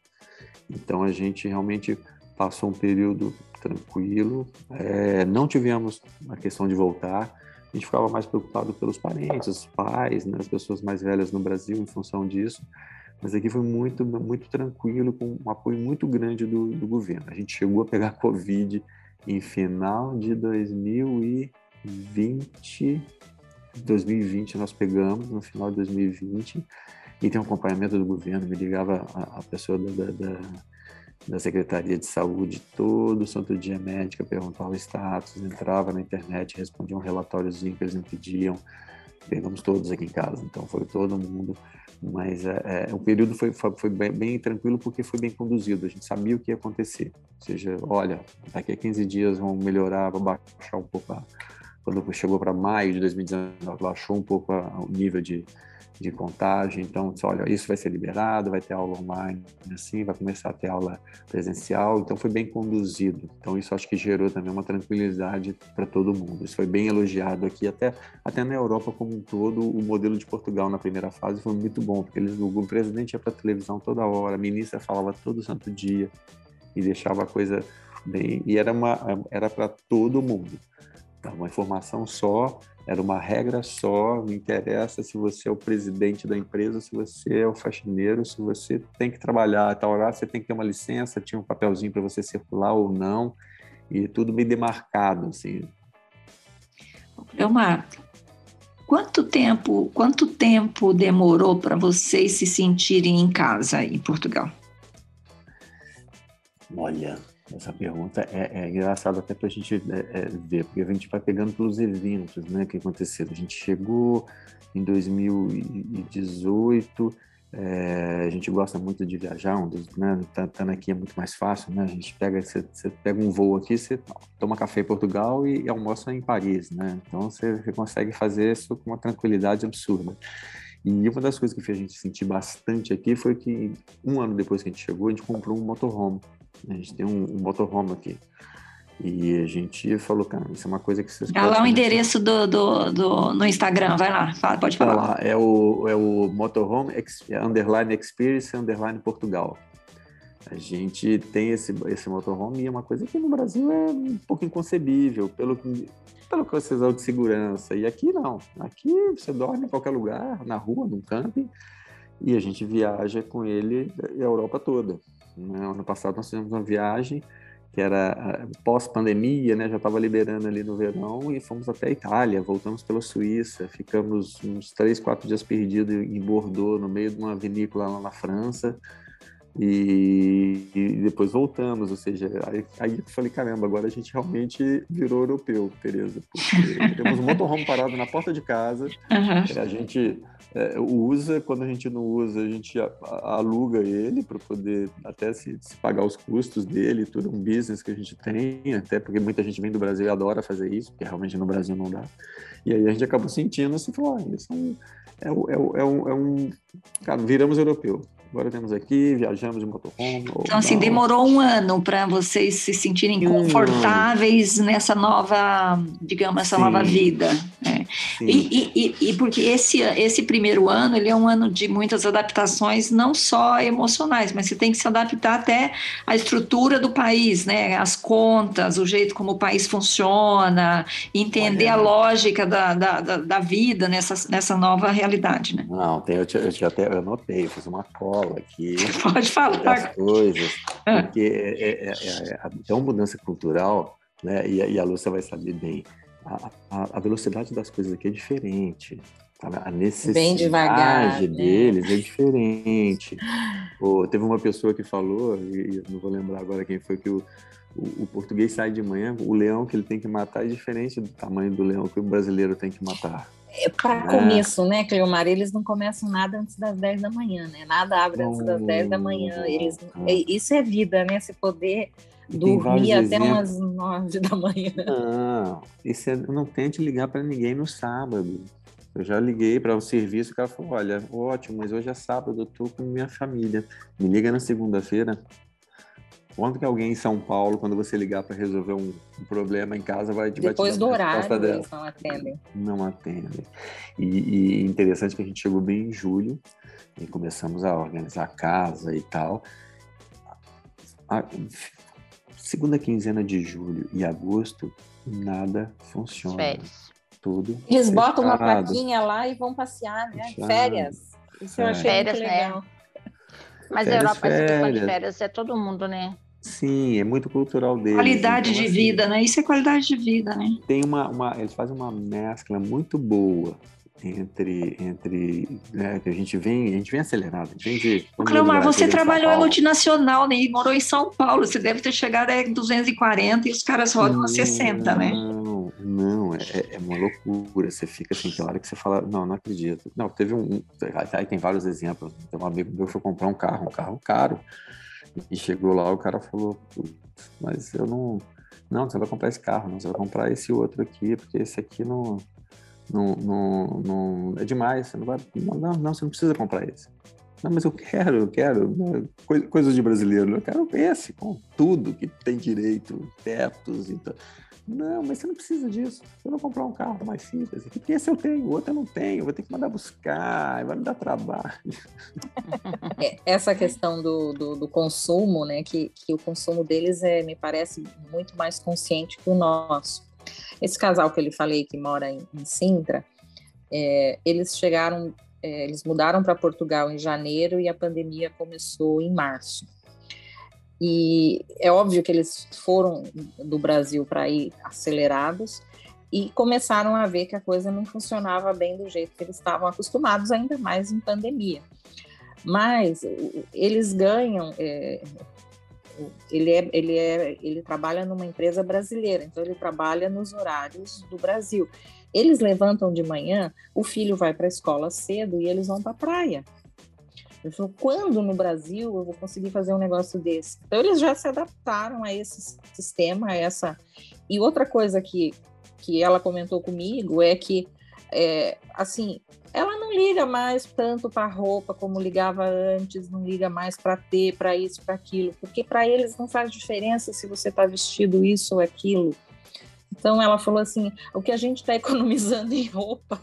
Então a gente realmente passou um período tranquilo, é, não tivemos a questão de voltar, a gente ficava mais preocupado pelos parentes, os pais, né, as pessoas mais velhas no Brasil em função disso. Mas aqui foi muito, muito tranquilo, com um apoio muito grande do, do governo. A gente chegou a pegar Covid em final de 2020. 2020 nós pegamos, no final de 2020, e tem um acompanhamento do governo, me ligava a, a pessoa da, da, da Secretaria de Saúde todo santo dia médica, perguntava o status, entrava na internet, respondia um relatóriozinho que eles me pediam. Pegamos todos aqui em casa, então foi todo mundo. Mas é, é, o período foi, foi, bem, bem, tranquilo porque foi bem conduzido, a gente sabia o que ia acontecer. Ou seja, olha, daqui a 15 dias vão melhorar, vai baixar um pouco. A, quando chegou para maio de 2019, baixou um pouco a, o nível de, de contágio. Então, olha, isso vai ser liberado, vai ter aula online, assim, vai começar a ter aula presencial. Então, foi bem conduzido. Então, isso acho que gerou também uma tranquilidade para todo mundo. Isso foi bem elogiado aqui, até, até na Europa como um todo. O modelo de Portugal na primeira fase foi muito bom, porque eles, o presidente ia para televisão toda hora, a ministra falava todo santo dia e deixava a coisa bem. E era para todo mundo. Uma informação só era uma regra só, não interessa se você é o presidente da empresa, se você é o faxineiro, se você tem que trabalhar a tal hora, você tem que ter uma licença, tinha um papelzinho para você circular ou não, e tudo bem demarcado, assim. Elmar, Quanto tempo, quanto tempo demorou para vocês se sentirem em casa em Portugal? Olha, essa pergunta é, é engraçada até para a gente é, é, ver, porque a gente vai pegando pelos eventos né, que aconteceram. A gente chegou em 2018 é, a gente gosta muito de viajar, um né, tá, tá aqui é muito mais fácil, né? A gente pega, você, você pega um voo aqui, você toma café em Portugal e, e almoça em Paris, né? Então você, você, consegue fazer isso com uma tranquilidade absurda. E uma das coisas que fez a gente sentir bastante aqui foi que um ano depois que a gente chegou, a gente comprou um motorhome. A gente tem um, um motorhome aqui. E a gente falou, cara, isso é uma coisa que vocês Dá lá o endereço do, do, do, no Instagram, vai lá, fala, pode falar. Lá, é o, é o Motorhome Underline Experience Underline Portugal. A gente tem esse, esse motorhome e é uma coisa que no Brasil é um pouco inconcebível, pelo, pelo que vocês de segurança. E aqui não. Aqui você dorme em qualquer lugar, na rua, num camping, e a gente viaja com ele a Europa toda. Ano passado nós fizemos uma viagem que era pós-pandemia, né? Já estava liberando ali no verão e fomos até a Itália, voltamos pela Suíça, ficamos uns três, quatro dias perdidos em Bordeaux, no meio de uma vinícola lá na França. E, e, depois voltamos, ou seja, aí, aí, eu falei, caramba, agora a gente realmente virou europeu, Tereza, porque temos um motorhome parado na porta de casa, uhum. a gente é, usa, quando a gente não usa, a gente aluga ele para poder até se, se, pagar os custos dele, tudo um business que a gente tem, até porque muita gente vem do Brasil e adora fazer isso, porque realmente no Brasil não dá. E aí a gente acabou sentindo assim, falou, ah, isso é um, é, é, é, um, é um, cara, viramos europeu agora temos aqui, viajamos de motorhome. Então, assim, demorou um ano para vocês se sentirem confortáveis nessa nova, digamos, essa Sim. nova vida. Né? E, e, e, porque esse, esse primeiro ano, ele é um ano de muitas adaptações, não só emocionais, mas você tem que se adaptar até à estrutura do país, né? As contas, o jeito como o país funciona, entender Olha. a lógica da, da, da, da, vida nessa, nessa nova realidade, né? Não, tem, eu, eu, eu até eu anotei, fiz uma cola aqui. Pode falar. Das coisas, é. porque é, é, é, é, uma mudança cultural, né? E, e, a Lúcia vai saber bem. A, a, a, velocidade das coisas aqui é diferente. A necessidade Bem devagar, né? deles né? é diferente. Pô, teve uma pessoa que falou, e não vou lembrar agora quem foi, que o, o, o, português sai de manhã, o leão que ele tem que matar é diferente do tamanho do leão que o brasileiro tem que matar. É, Para é. começo, né, Cleomar, eles não começam nada antes das 10 da manhã, né? Nada abre antes das 10 da manhã. Eles, isso é vida, né? Se poder dormir até umas 9 da manhã. Não, isso é, não tente ligar para ninguém no sábado. Eu já liguei para o serviço, o cara falou: olha, ótimo, mas hoje é sábado, eu estou com minha família. Me liga na segunda-feira. Quando que alguém em São Paulo, quando você ligar para resolver um, um, problema em casa, vai, te Depois do horário, eles não atendem. Não atendem. E, e, interessante que a gente chegou bem em julho e começamos a organizar a casa e tal. A, segunda quinzena de julho e agosto, nada funciona. Férias. Tudo. Eles fechado. botam uma plaquinha lá e vão passear, né? Fechado. Férias. Isso eu achei férias, muito legal. Né? Mas férias, a Europa, férias. de férias, é todo mundo, né? Sim, é muito cultural deles. Qualidade então, de assim, vida, né? Isso é qualidade de vida, né? Tem uma, uma eles fazem uma mescla muito boa entre entre né, que a gente vem a gente vem acelerado. A gente vem de, Cleomar, você trabalhou em multinacional né, e morou em São Paulo. Você deve ter chegado a 240 e os caras rodam a 60, né? Não, não, é, é, uma loucura. Você fica assim, tem hora que você fala, não, não acredito. Não, teve um, aí tem vários exemplos. Tem um amigo meu foi comprar um carro, um carro caro. E chegou lá, o cara falou, mas eu não. Não, você vai comprar esse carro, não, você vai comprar esse outro aqui, porque esse aqui não. Não, não, não é demais, você não vai. Não, não, você não precisa comprar esse. Não, mas eu quero, eu quero. Né, coisas de brasileiro, eu quero esse, com tudo que tem direito, tetos e tal. Não, mas você não precisa disso. Eu vou comprar um carro mais simples. Porque esse eu tenho, o outro eu não tenho. Vou ter que mandar buscar, vai me dar trabalho. É, essa questão do, do, do, consumo, né? Que, que o consumo deles é, me parece muito mais consciente que o nosso. Esse casal que eu lhe falei que mora em, em Sintra, é, eles chegaram, é, eles mudaram para Portugal em janeiro e a pandemia começou em março. E é óbvio que eles foram do Brasil para ir acelerados. e começaram a ver que a coisa não funcionava bem do jeito que eles estavam acostumados, ainda mais em pandemia. Mas eles ganham. É, ele, é, ele, é, ele trabalha numa empresa brasileira, então ele trabalha nos horários do Brasil. Eles levantam de manhã, o filho vai para a escola cedo e eles vão para a praia. Quando no Brasil eu vou conseguir fazer um negócio desse? Então eles já se adaptaram a esse sistema, a essa. E outra coisa que, que ela comentou comigo é que, é, assim, ela não liga mais tanto para roupa como ligava antes, não liga mais para ter, para isso, para aquilo, porque para eles não faz diferença se você está vestido isso ou aquilo. Então ela falou assim: o que a gente está economizando em roupa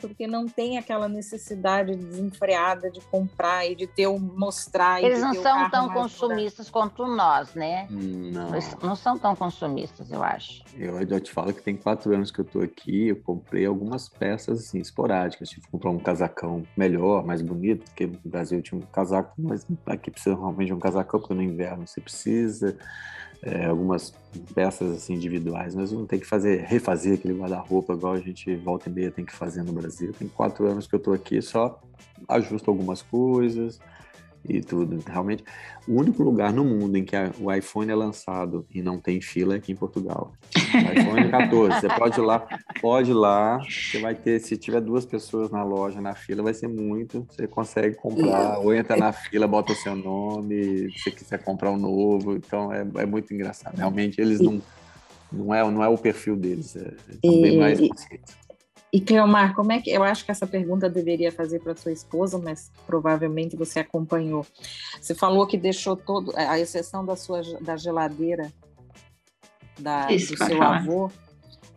porque não tem aquela necessidade desenfreada de comprar e de ter o mostrar. Eles não são tão consumistas quanto nós, né? Não. Eles não são tão consumistas, eu acho. Eu, eu te falo que tem quatro anos que eu tô aqui, eu comprei algumas peças assim, esporádicas. Tive que comprar um casacão melhor, mais bonito, porque no Brasil tinha um casaco, mas aqui precisa realmente de um casacão, porque no inverno você precisa é, algumas peças assim, individuais, mas não tem que fazer, refazer aquele guarda-roupa igual a gente volta e meia tem que fazer no Brasil. Tem quatro anos que eu estou aqui, só ajusto algumas coisas, e tudo. Realmente, o único lugar no mundo em que a, o iPhone é lançado e não tem fila é aqui em Portugal. O iPhone 14, você pode ir lá, pode ir lá, você vai ter, se tiver duas pessoas na loja, na fila, vai ser muito, você consegue comprar, ou entra na fila, bota o seu nome, se você quiser comprar um novo, então é, é muito engraçado. Realmente, eles não, não, é, não é o perfil deles, é, é bem mais pacientes. E Cleomar, como é que eu acho que essa pergunta deveria fazer para sua esposa, mas provavelmente você acompanhou. Você falou que deixou todo, a exceção da sua da geladeira da, Isso, do seu falar. avô,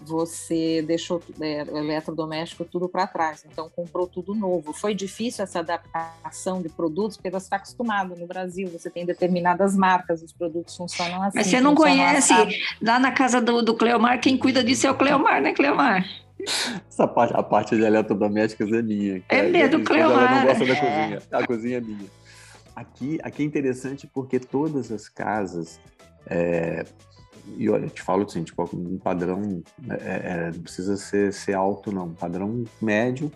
você deixou é, eletrodoméstico tudo para trás, então comprou tudo novo. Foi difícil essa adaptação de produtos, porque você está acostumado no Brasil, você tem determinadas marcas, os produtos funcionam assim. Mas você não conhece, lá na casa do, do Cleomar, quem cuida disso é o Cleomar, né, Cleomar? Essa parte, a parte de eletrodomésticos é minha. É mesmo, Cleomar. Ela não gosta da cozinha. A cozinha é minha. Aqui, aqui é interessante porque todas as casas, é, e olha, eu te falo assim, tipo, um padrão, é, é, não precisa ser, ser alto não, um padrão médio,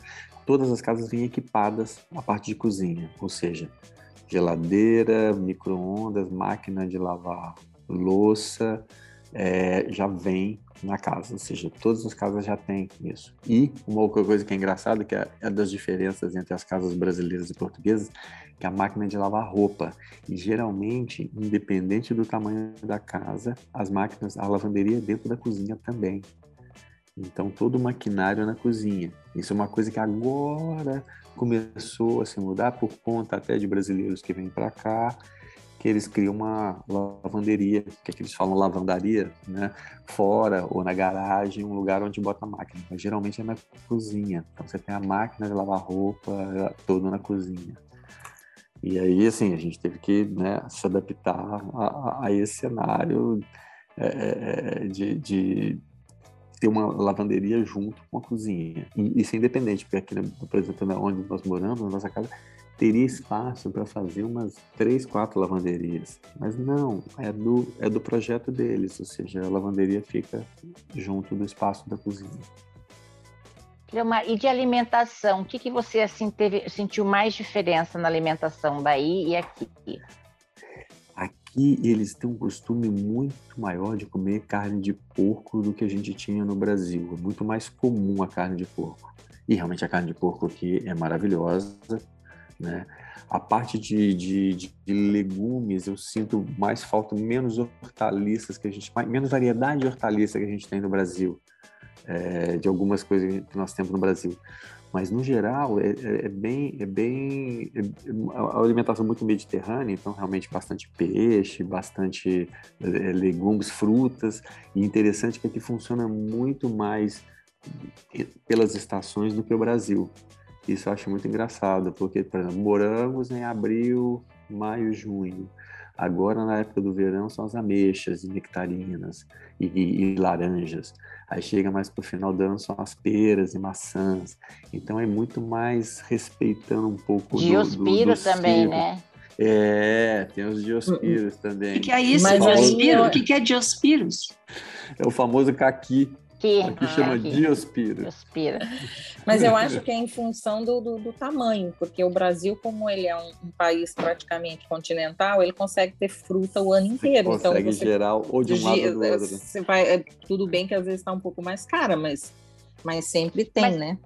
todas as casas vêm equipadas a parte de cozinha, ou seja, geladeira, micro-ondas, máquina de lavar louça, é, já vem na casa, ou seja, todas as casas já têm isso. E uma outra coisa que é engraçada, que é, é das diferenças entre as casas brasileiras e portuguesas, que é a máquina de lavar roupa. E geralmente, independente do tamanho da casa, as máquinas, a lavanderia é dentro da cozinha também. Então, todo o maquinário na cozinha. Isso é uma coisa que agora começou a se mudar por conta até de brasileiros que vêm para cá que eles criam uma lavanderia, que é que eles falam lavandaria, né? Fora ou na garagem, um lugar onde bota a máquina. Mas geralmente é na cozinha. Então você tem a máquina de lavar roupa toda na cozinha. E aí, assim, a gente teve que né, se adaptar a, a, esse cenário é, é, é de, de, ter uma lavanderia junto com a cozinha. E isso é independente, porque aqui, por exemplo, onde nós moramos, na nossa casa, teria espaço para fazer umas três, quatro lavanderias. Mas não, é do, é do projeto deles, ou seja, a lavanderia fica junto do espaço da cozinha. E de alimentação, o que, que você assim, teve, sentiu mais diferença na alimentação daí e aqui? Aqui eles têm um costume muito maior de comer carne de porco do que a gente tinha no Brasil. É muito mais comum a carne de porco. E realmente a carne de porco aqui é maravilhosa, né? A parte de, de, de, legumes, eu sinto mais falta, menos hortaliças que a gente, menos variedade de hortaliça que a gente tem no Brasil, é, de algumas coisas que nós temos no Brasil. Mas no geral é, é, é bem, é bem é, a alimentação muito mediterrânea, então realmente bastante peixe, bastante é, legumes, frutas. E interessante que aqui funciona muito mais pelas estações do que o Brasil. Isso eu acho muito engraçado, porque, por exemplo, morangos em abril, maio, junho. Agora, na época do verão, são as ameixas e nectarinas e, e, e laranjas. Aí chega mais para o final do ano, são as peras e maçãs. Então, é muito mais respeitando um pouco Diospiro do, do, do também, né? É, tem os diospiros também. O que, que, é isso, Mas diospiro? O que, que é diospiros? É o famoso caqui Aqui, aqui chama aqui. Diospira. Diospira. Mas eu acho que é em função do, do, do tamanho, porque o Brasil, como ele é um, um, país praticamente continental, ele consegue ter fruta o ano inteiro. Você então consegue você, gerar ou de um lado ou do outro. Você vai, é, tudo bem que às vezes está um pouco mais cara, mas mas sempre tem, mas, né?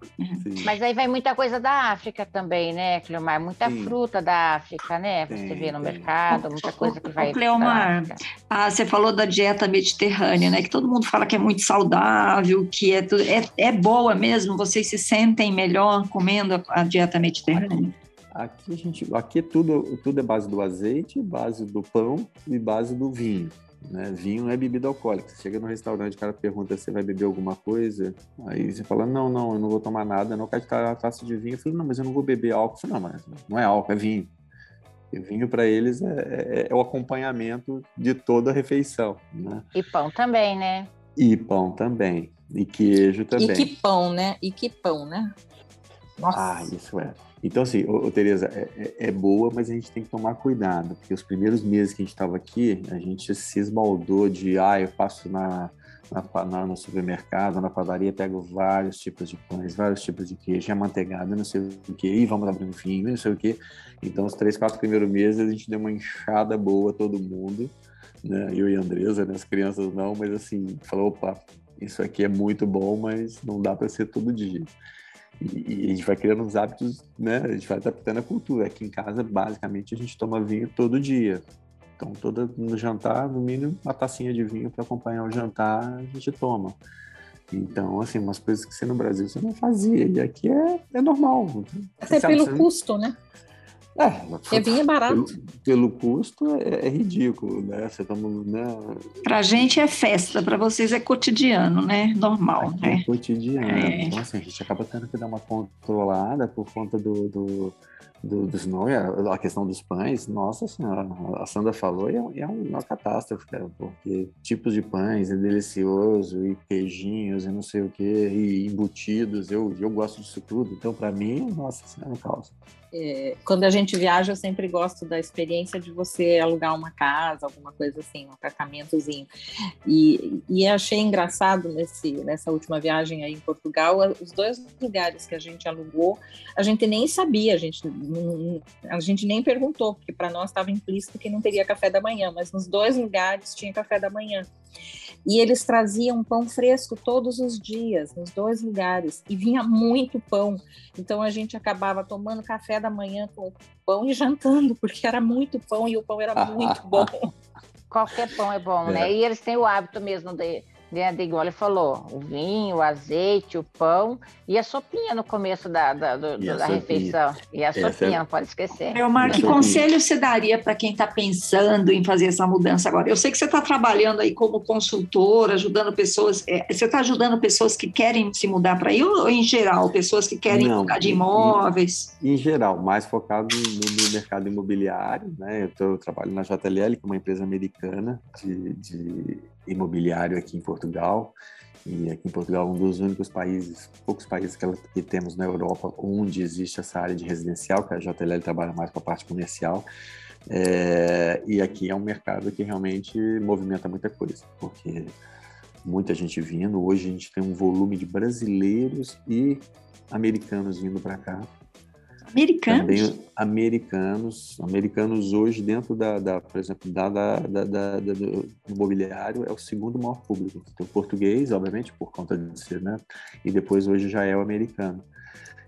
Sim. Mas aí vai muita coisa da África também, né, Cleomar? Muita Sim. fruta da África, né? Você Tem, vê no tem. mercado, muita coisa que vai. Ô, Cleomar. Ah, você falou da dieta mediterrânea, né? Que todo mundo fala que é muito saudável, que é, tudo- é, é boa mesmo. Vocês se sentem melhor comendo a, a dieta mediterrânea? Aqui, a gente, aqui tudo, tudo é base do azeite, base do pão e base do vinho. Né? Vinho é bebida alcoólica. Você chega no restaurante, o cara pergunta se você vai beber alguma coisa, aí você fala, não, não, eu não vou tomar nada, não quero a taça de vinho. Eu falei, não, mas eu não vou beber álcool. Eu falei, não, mas não é álcool, é vinho. E vinho para eles é, é- é o acompanhamento de toda a refeição. Né? E pão também, né? E pão também. E queijo também. E que pão, né? E que pão, né? Nossa. Ah, isso é. Então, assim, Tereza, é, é- é boa, mas a gente tem que tomar cuidado, porque os primeiros meses que a gente estava aqui, a gente se esbaldou de, ah, eu passo na, na, na- no supermercado, na padaria, pego vários tipos de pães, vários tipos de queijo, amanteigada, não sei o que, e vamos abrir um vinho, não sei o que. Então, os três, quatro primeiros meses, a gente deu uma enxada boa, todo mundo, né? Eu e a Andresa, né? As crianças não, mas assim, falou, opa, isso aqui é muito bom, mas não dá para ser todo dia. E, e a gente vai criando uns hábitos, né? A gente vai adaptando a cultura. Aqui em casa, basicamente, a gente toma vinho todo dia. Então, toda, no jantar, no mínimo, uma tacinha de vinho para acompanhar o jantar, a gente toma. Então, assim, umas coisas que você no Brasil você não fazia. E aqui é, é normal. Até Sabe, pelo custo, né? É, é barato. pelo, pelo custo é, é ridículo, né? Você toma, né? Para a gente é festa, para vocês é cotidiano, né? Normal, Aqui é né? cotidiano. É. Então, assim, a gente acaba tendo que dar uma controlada por conta do, do, do, dos não, a a questão dos pães. Nossa Senhora, a Sandra falou, e é, é uma catástrofe, cara, porque tipos de pães é delicioso, e queijinhos, e não sei o quê, e embutidos. Eu, eu gosto disso tudo. Então, para mim, nossa Senhora, é um caos. É, quando a gente viaja, eu sempre gosto da experiência de você alugar uma casa, alguma coisa assim, um apartamentozinho. E, e achei engraçado nesse, nessa última viagem aí em Portugal, os dois lugares que a gente alugou, a gente nem sabia, a gente, a gente nem perguntou, porque para nós estava implícito que não teria café da manhã, mas nos dois lugares tinha café da manhã. E eles traziam pão fresco todos os dias, nos dois lugares, e vinha muito pão. Então a gente acabava tomando café da manhã com pão e jantando, porque era muito pão e o pão era muito bom. Qualquer pão é bom, É. né? E eles têm o hábito mesmo de, de, de, igual ele falou, o vinho, o azeite, o pão e a sopinha no começo da, da, do- E da refeição. E a Essa sopinha, é- não pode esquecer. Leomar, que Não. conselho você daria para quem está pensando em fazer essa mudança agora? Eu sei que você está trabalhando aí como consultor, ajudando pessoas. é, você está ajudando pessoas que querem se mudar para aí ou em geral, pessoas que querem Não, mudar de imóveis? em geral, mais focado no, no mercado imobiliário, né? Eu, tô, eu trabalho na JLL, que é uma empresa americana de, de imobiliário aqui em Portugal. E aqui em Portugal, um dos únicos países, poucos países que temos na Europa onde existe essa área de residencial, que a JLL trabalha mais com a parte comercial. É, e aqui é um mercado que realmente movimenta muita coisa, porque muita gente vindo. Hoje a gente tem um volume de brasileiros e americanos vindo para cá. Americanos? Também americanos, americanos hoje dentro da, da por exemplo, da, da, da, da- da- do imobiliário é o segundo maior público. Tem o português, obviamente, por conta de ser, né? E depois hoje já é o americano.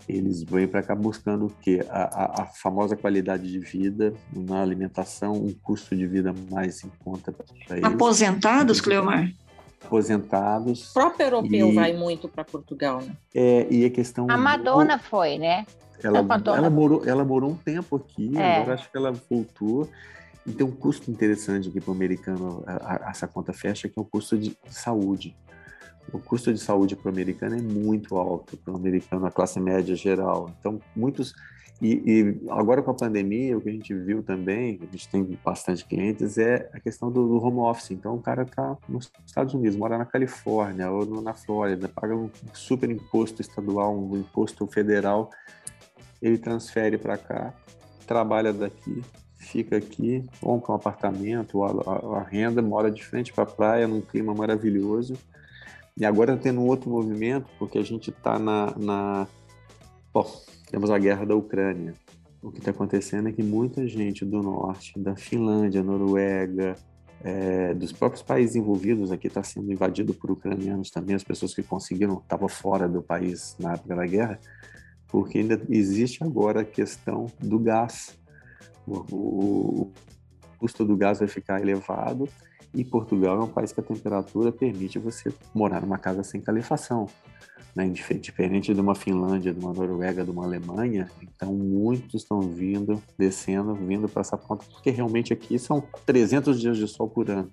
Eles vêm para cá buscando o quê? A, a, a famosa qualidade de vida, uma alimentação, um custo de vida mais em conta para eles. Aposentados, Cleomar? Aposentados. O próprio europeu E- vai muito para Portugal, né? É, e a questão. A Madonna foi, né? Ela, ela, morou, ela morou um tempo aqui, É. agora acho que ela voltou. E tem um custo interessante aqui para o americano, a- a- essa conta fecha, que é o custo de saúde. O custo de saúde para o americano é muito alto, para o americano, a classe média geral. Então, muitos. E, e agora com a pandemia, o que a gente viu também, a gente tem bastante clientes, é a questão do, do home office. Então, o cara está nos Estados Unidos, mora na Califórnia ou na Flórida, paga um super imposto estadual, um imposto federal ele transfere para cá, trabalha daqui, fica aqui, compra um apartamento, a, renda, mora de frente para a praia, num clima maravilhoso. E agora está tendo um outro movimento, porque a gente está na, na. Bom, temos a guerra da Ucrânia. O que está acontecendo é que muita gente do norte, da Finlândia, Noruega, é, dos próprios países envolvidos aqui está sendo invadido por ucranianos também, as pessoas que conseguiram, estavam fora do país na época da guerra, porque ainda existe agora a questão do gás. O, custo do gás vai ficar elevado e Portugal é um país que a temperatura permite você morar numa casa sem calefação. Né? Diferente de uma Finlândia, de uma Noruega, de uma Alemanha, então muitos estão vindo, descendo, vindo para essa ponta, porque realmente aqui são 300 dias de sol por ano.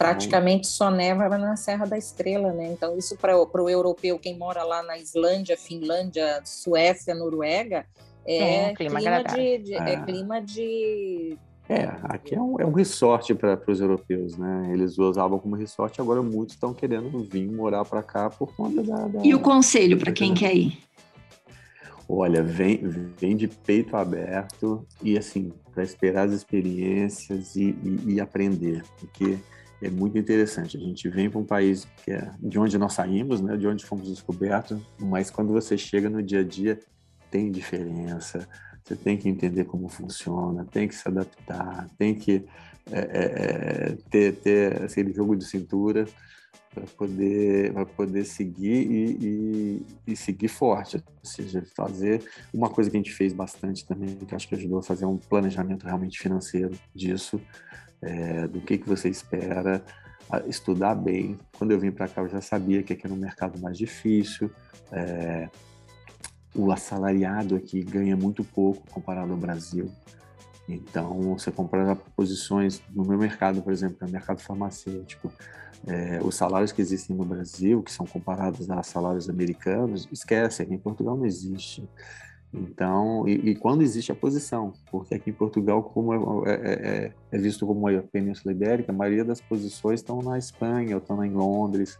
Praticamente só neva na Serra da Estrela, né? Então, isso para o europeu, quem mora lá na Islândia, Finlândia, Suécia, Noruega, é, é clima, clima de, de é. é clima de é, aqui é um, é um resort para os europeus, né? Eles usavam como resort, agora muitos estão querendo vir morar para cá por conta da, da, E o conselho para quem quer ir? Olha, vem, vem de peito aberto e assim, para esperar as experiências e, e, e, aprender, porque é muito interessante. A gente vem para um país que é de onde nós saímos, né? De onde fomos descobertos, mas quando você chega no dia a dia, tem diferença você tem que entender como funciona, tem que se adaptar, tem que é, é, é ter, ter aquele jogo de cintura para poder, pra poder seguir e, e, e, seguir forte. Ou seja, fazer uma coisa que a gente fez bastante também, que acho que ajudou a fazer um planejamento realmente financeiro disso, é, do que, que você espera, estudar bem. Quando eu vim para cá, eu já sabia que aqui era um mercado mais difícil. É, o assalariado aqui ganha muito pouco comparado ao Brasil. Então, você compara posições no meu mercado, por exemplo, no mercado farmacêutico, é, os salários que existem no Brasil, que são comparados a salários americanos, esquece, aqui em Portugal não existe. Então, e, e quando existe a posição, porque aqui em Portugal, como é, é, é, é visto como a Península Ibérica, a maioria das posições estão na Espanha, ou estão em Londres,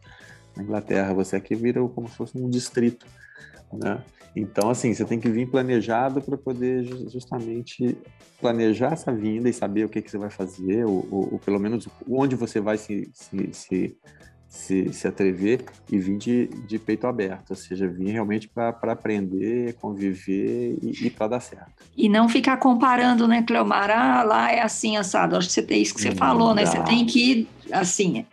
na Inglaterra. Você aqui vira como se fosse um distrito, né? Então, assim, você tem que vir planejado para poder justamente planejar essa vinda e saber o que, que você vai fazer, ou, ou, ou pelo menos onde você vai se, se, se, se, se atrever e vir de, de peito aberto, ou seja, vir realmente para aprender, conviver e, e para dar certo. E não ficar comparando, né, Cleomar? Ah, lá é assim, assado. Acho que você tem isso que você não falou, né? Você tem que ir, assim,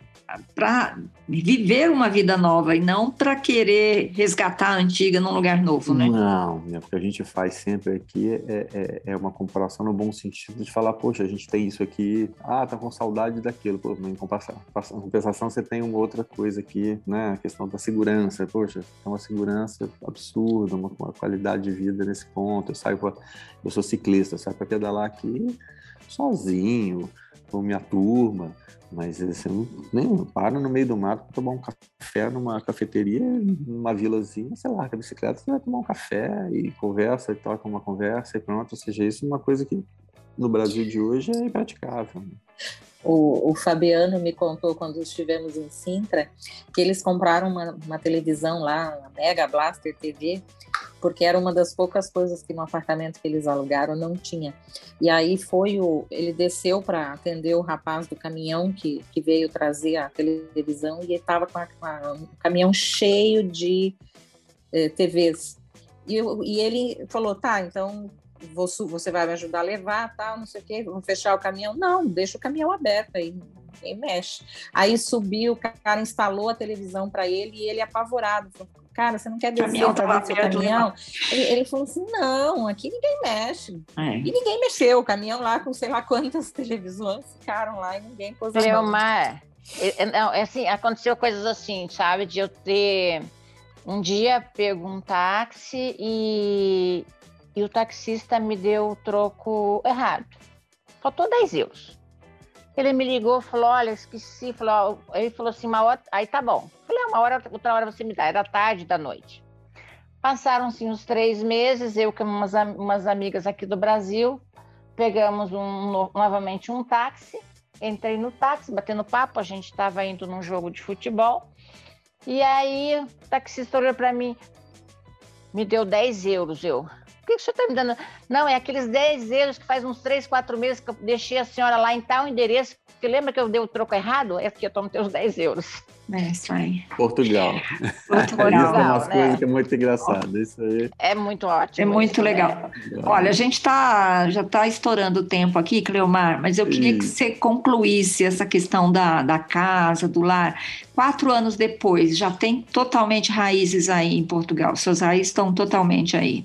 para viver uma vida nova e não para querer resgatar a antiga num lugar novo, né? Não, né? o que a gente faz sempre aqui é, é, é, uma comparação no bom sentido de falar, poxa, a gente tem isso aqui, ah, tá com saudade daquilo, pô, em compensação, compensação você tem uma outra coisa aqui, né, a questão da segurança, poxa, tem uma segurança absurda, uma, uma qualidade de vida nesse ponto, eu saio pra, eu sou ciclista, saio para pedalar aqui sozinho, com minha turma, mas não, nem para no meio do mato para tomar um café numa cafeteria, numa vilazinha, sei lá, com a bicicleta, você vai tomar um café e conversa e toca uma conversa e pronto. Ou seja, isso é uma coisa que no Brasil de hoje é impraticável. Né? O, o, Fabiano me contou quando estivemos em Sintra que eles compraram uma, uma televisão lá, uma Mega Blaster TV, porque era uma das poucas coisas que no apartamento que eles alugaram não tinha. E aí foi o, ele desceu para atender o rapaz do caminhão que, que veio trazer a televisão e ele estava com, com um caminhão cheio de eh, TVs. E, e ele falou, tá, então você vai me ajudar a levar, tal, não sei o quê, vamos fechar o caminhão. Não, deixa o caminhão aberto aí, ninguém mexe. Aí subiu, o cara instalou a televisão para ele e ele apavorado, falou, cara, você não quer descer para ver seu caminhão? Ele, ele, falou assim, não, aqui ninguém mexe. É. E ninguém mexeu, o caminhão lá com sei lá quantas televisões ficaram lá e ninguém pôs a mão. Mas, é, não, é assim, aconteceu coisas assim, sabe, de eu ter... Um dia pego um táxi e, e o taxista me deu o troco errado. Faltou 10 euros. Ele me ligou, falou, olha, esqueci, falou, ele falou assim, uma hora, aí tá bom. Falei, ah, uma hora, outra hora você me dá, era tarde da noite. Passaram-se uns três meses, eu com umas, umas amigas aqui do Brasil, pegamos um, novamente um táxi, entrei no táxi, batendo papo, a gente estava indo num jogo de futebol, e aí o taxista olhou para mim, me deu 10 euros, eu, que o senhor está me dando? Não, é aqueles 10 euros que faz uns 3, 4 meses que eu deixei a senhora lá em tal endereço. Porque lembra que eu dei o troco errado? É que eu tomo teus 10 euros. É isso aí. Portugal. Portugal, isso é umas né? coisas que é muito engraçado. Isso aí. É muito ótimo. É muito isso, né? legal. Olha, a gente tá, já está estourando o tempo aqui, Cleomar, mas eu queria que você concluísse essa questão da, da casa, do lar. Quatro anos depois, já tem totalmente raízes aí em Portugal. Seus raízes estão totalmente aí.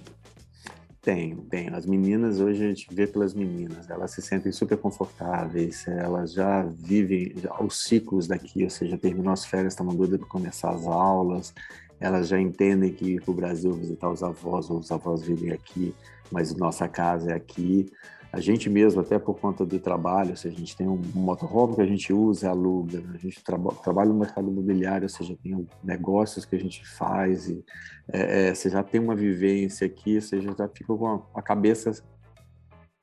Tem, tem. As meninas, hoje a gente vê pelas meninas, elas se sentem super confortáveis, elas já vivem os ciclos daqui, ou seja, terminou as férias, estavam doidas para começar as aulas, elas já entendem que ir para o Brasil visitar os avós, ou os avós vivem aqui, mas nossa casa é aqui. A gente mesmo, até por conta do trabalho, ou seja, a gente tem um motorhome que a gente usa, aluga, a gente traba trabalha no mercado imobiliário, ou seja, tem negócios que a gente faz, e, é, é, você já tem uma vivência aqui, você já fica com a, a cabeça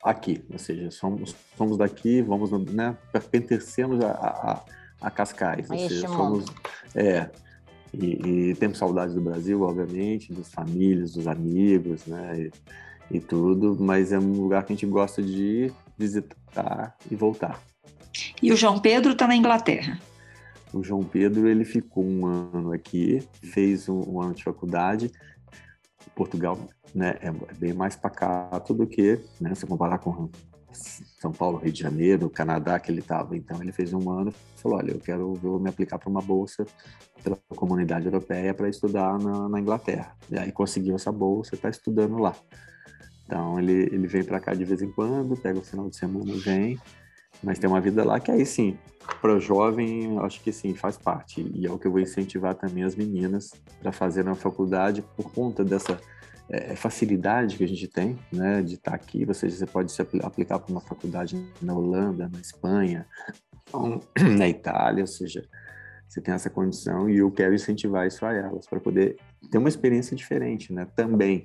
aqui, ou seja, somos, somos daqui, vamos, né, pertencemos a, a, a Cascais, ou A este seja, somos, é, e, e temos saudades do Brasil, obviamente, das famílias, dos amigos, né, e, e tudo, mas é um lugar que a gente gosta de visitar e voltar. E o João Pedro está na Inglaterra. O João Pedro ele ficou um ano aqui, fez um, um ano de faculdade. Portugal né, é bem mais pacato do que, né, se comparar com São Paulo, Rio de Janeiro, Canadá que ele estava. Então ele fez um ano e falou: olha, eu quero vou me aplicar para uma bolsa pela comunidade europeia para estudar na, na, Inglaterra. E aí conseguiu essa bolsa, está estudando lá. Então ele, ele vem para cá de vez em quando, pega o final de semana, vem, mas tem uma vida lá que aí sim, para o jovem, acho que sim, faz parte. E é o que eu vou incentivar também as meninas para fazer na faculdade por conta dessa é, facilidade que a gente tem, né, de estar tá aqui. Seja, você pode se aplicar para uma faculdade na Holanda, na Espanha, na Itália, ou seja, você tem essa condição e eu quero incentivar isso a elas para poder ter uma experiência diferente, né, também.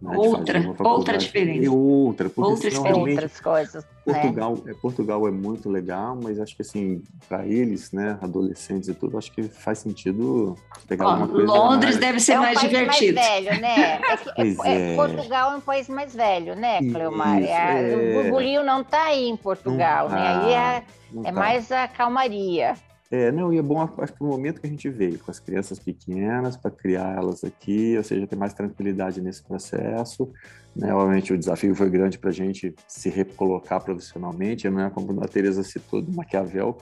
Né, outra, outra diferença. E outra, porque Outras, outras coisas. Portugal, né? Portugal é muito legal, mas acho que assim, para eles, né, adolescentes e tudo, acho que faz sentido pegar Ó, alguma coisa. Londres mais... deve ser é um mais país divertido. mais velho, né? É que, pois é, é. Portugal é um país mais velho, né, Cleomar? Isso, é, o burburinho não está aí em Portugal, Não né? tá, Aí é, não é tá. mais a calmaria. É, não, e é bom, acho que o momento que a gente veio, com as crianças pequenas, para criar elas aqui, ou seja, ter mais tranquilidade nesse processo. Né? Obviamente, o desafio foi grande para a gente se recolocar profissionalmente, não é como a Tereza citou do Maquiavel,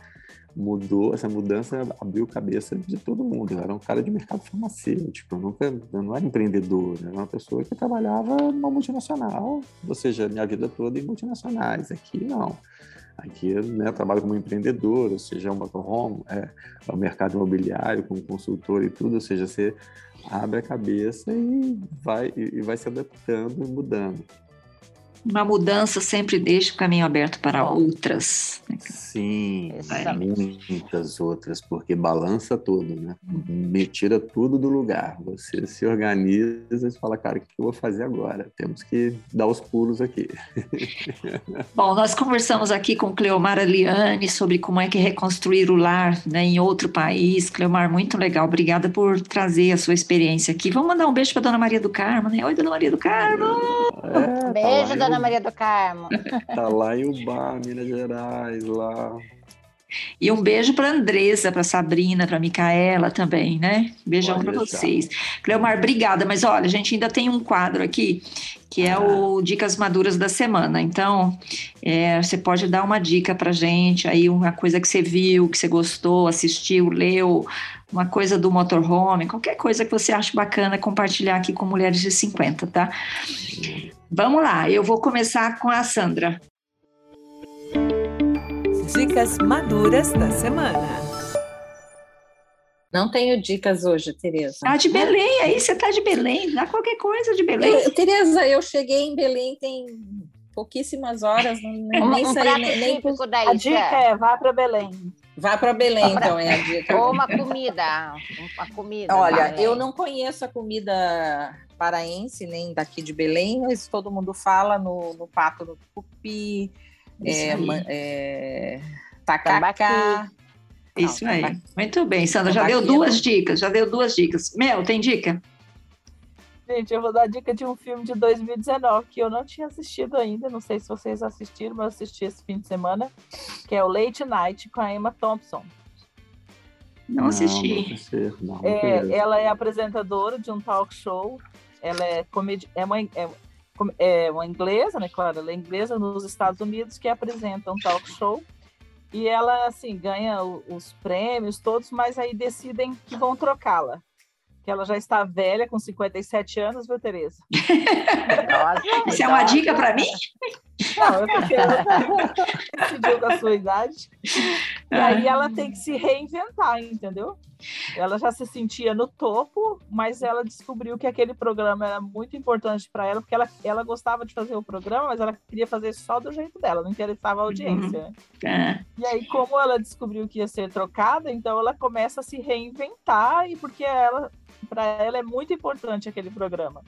mudou, essa mudança abriu cabeça de todo mundo. Eu era um cara de mercado farmacêutico, eu, nunca, eu não era empreendedor, eu era uma pessoa que trabalhava numa multinacional, ou seja, minha vida toda em multinacionais. Aqui, não. Aqui né, eu trabalho como empreendedor, ou seja, é um motorhome, é, é o mercado imobiliário, como consultor e tudo, ou seja, você abre a cabeça e vai, e vai se adaptando e mudando. Uma mudança sempre deixa o caminho aberto para outras. né? Sim, Exatamente. muitas outras, porque balança tudo, né? Me tira tudo do lugar. Você se organiza e fala, cara, o que eu vou fazer agora? Temos que dar os pulos aqui. Bom, nós conversamos aqui com Cleomar Aliane sobre como é que reconstruir o lar né, em outro país. Cleomar, muito legal. Obrigada por trazer a sua experiência aqui. Vamos mandar um beijo para Dona Maria do Carmo, né? Oi, Dona Maria do Carmo! É, tá Beijo, lá em Dona Maria do Carmo. Tá lá em Ubá, Minas Gerais, lá. E um beijo para Andressa, para Sabrina, para Micaela também, né? Beijão para vocês. Cleomar, obrigada. Mas olha, a gente ainda tem um quadro aqui que é o Dicas Maduras da Semana. Então, é, você pode dar uma dica para gente aí, uma coisa que você viu, que você gostou, assistiu, leu, uma coisa do motorhome, qualquer coisa que você acha bacana compartilhar aqui com Mulheres de 50, tá? Vamos lá, eu vou começar com a Sandra. Dicas maduras da semana. Não tenho dicas hoje, Tereza. Tá de Belém, aí você tá de Belém, dá qualquer coisa de Belém. Eu- Tereza, eu cheguei em Belém tem pouquíssimas horas, não, nem, Um, nem um saí, nem, nem típico da A dica ilha. é vá para Belém. Vá para Belém, então, é a dica. Ou uma comida. Uma comida. Olha, eu não conheço a comida paraense, nem daqui de Belém, mas todo mundo fala no, no pato no tucupi, é, é, tacacá. Isso Não, aí. tá- Muito bem, Sandra. Já deu Tambaqui é duas dicas, já deu duas dicas. Mel, tem dica? Gente, eu vou dar dica de um filme de 2019 que eu não tinha assistido ainda. Não sei se vocês assistiram, mas eu assisti esse fim de semana, que é o Late Night com a Emma Thompson. Não assisti. Não, não É, ela é apresentadora de um talk show. Ela é, comedi é, uma, é, é uma inglesa, né? Claro, ela é inglesa nos Estados Unidos que apresenta um talk show. E ela, assim, ganha os prêmios todos, mas aí decidem que vão trocá-la. Que ela já está velha, com 57 anos, viu, Tereza? Isso é uma dica para mim? Não, eu porque decidiu com a sua idade. E aí ela tem que se reinventar, entendeu? Ela já se sentia no topo, mas ela descobriu que aquele programa era muito importante para ela, porque ela, ela gostava de fazer o programa, mas ela queria fazer só do jeito dela, não interessava a audiência. Ah, E aí, como ela descobriu que ia ser trocada, então ela começa a se reinventar, e porque ela, para ela é muito importante aquele programa.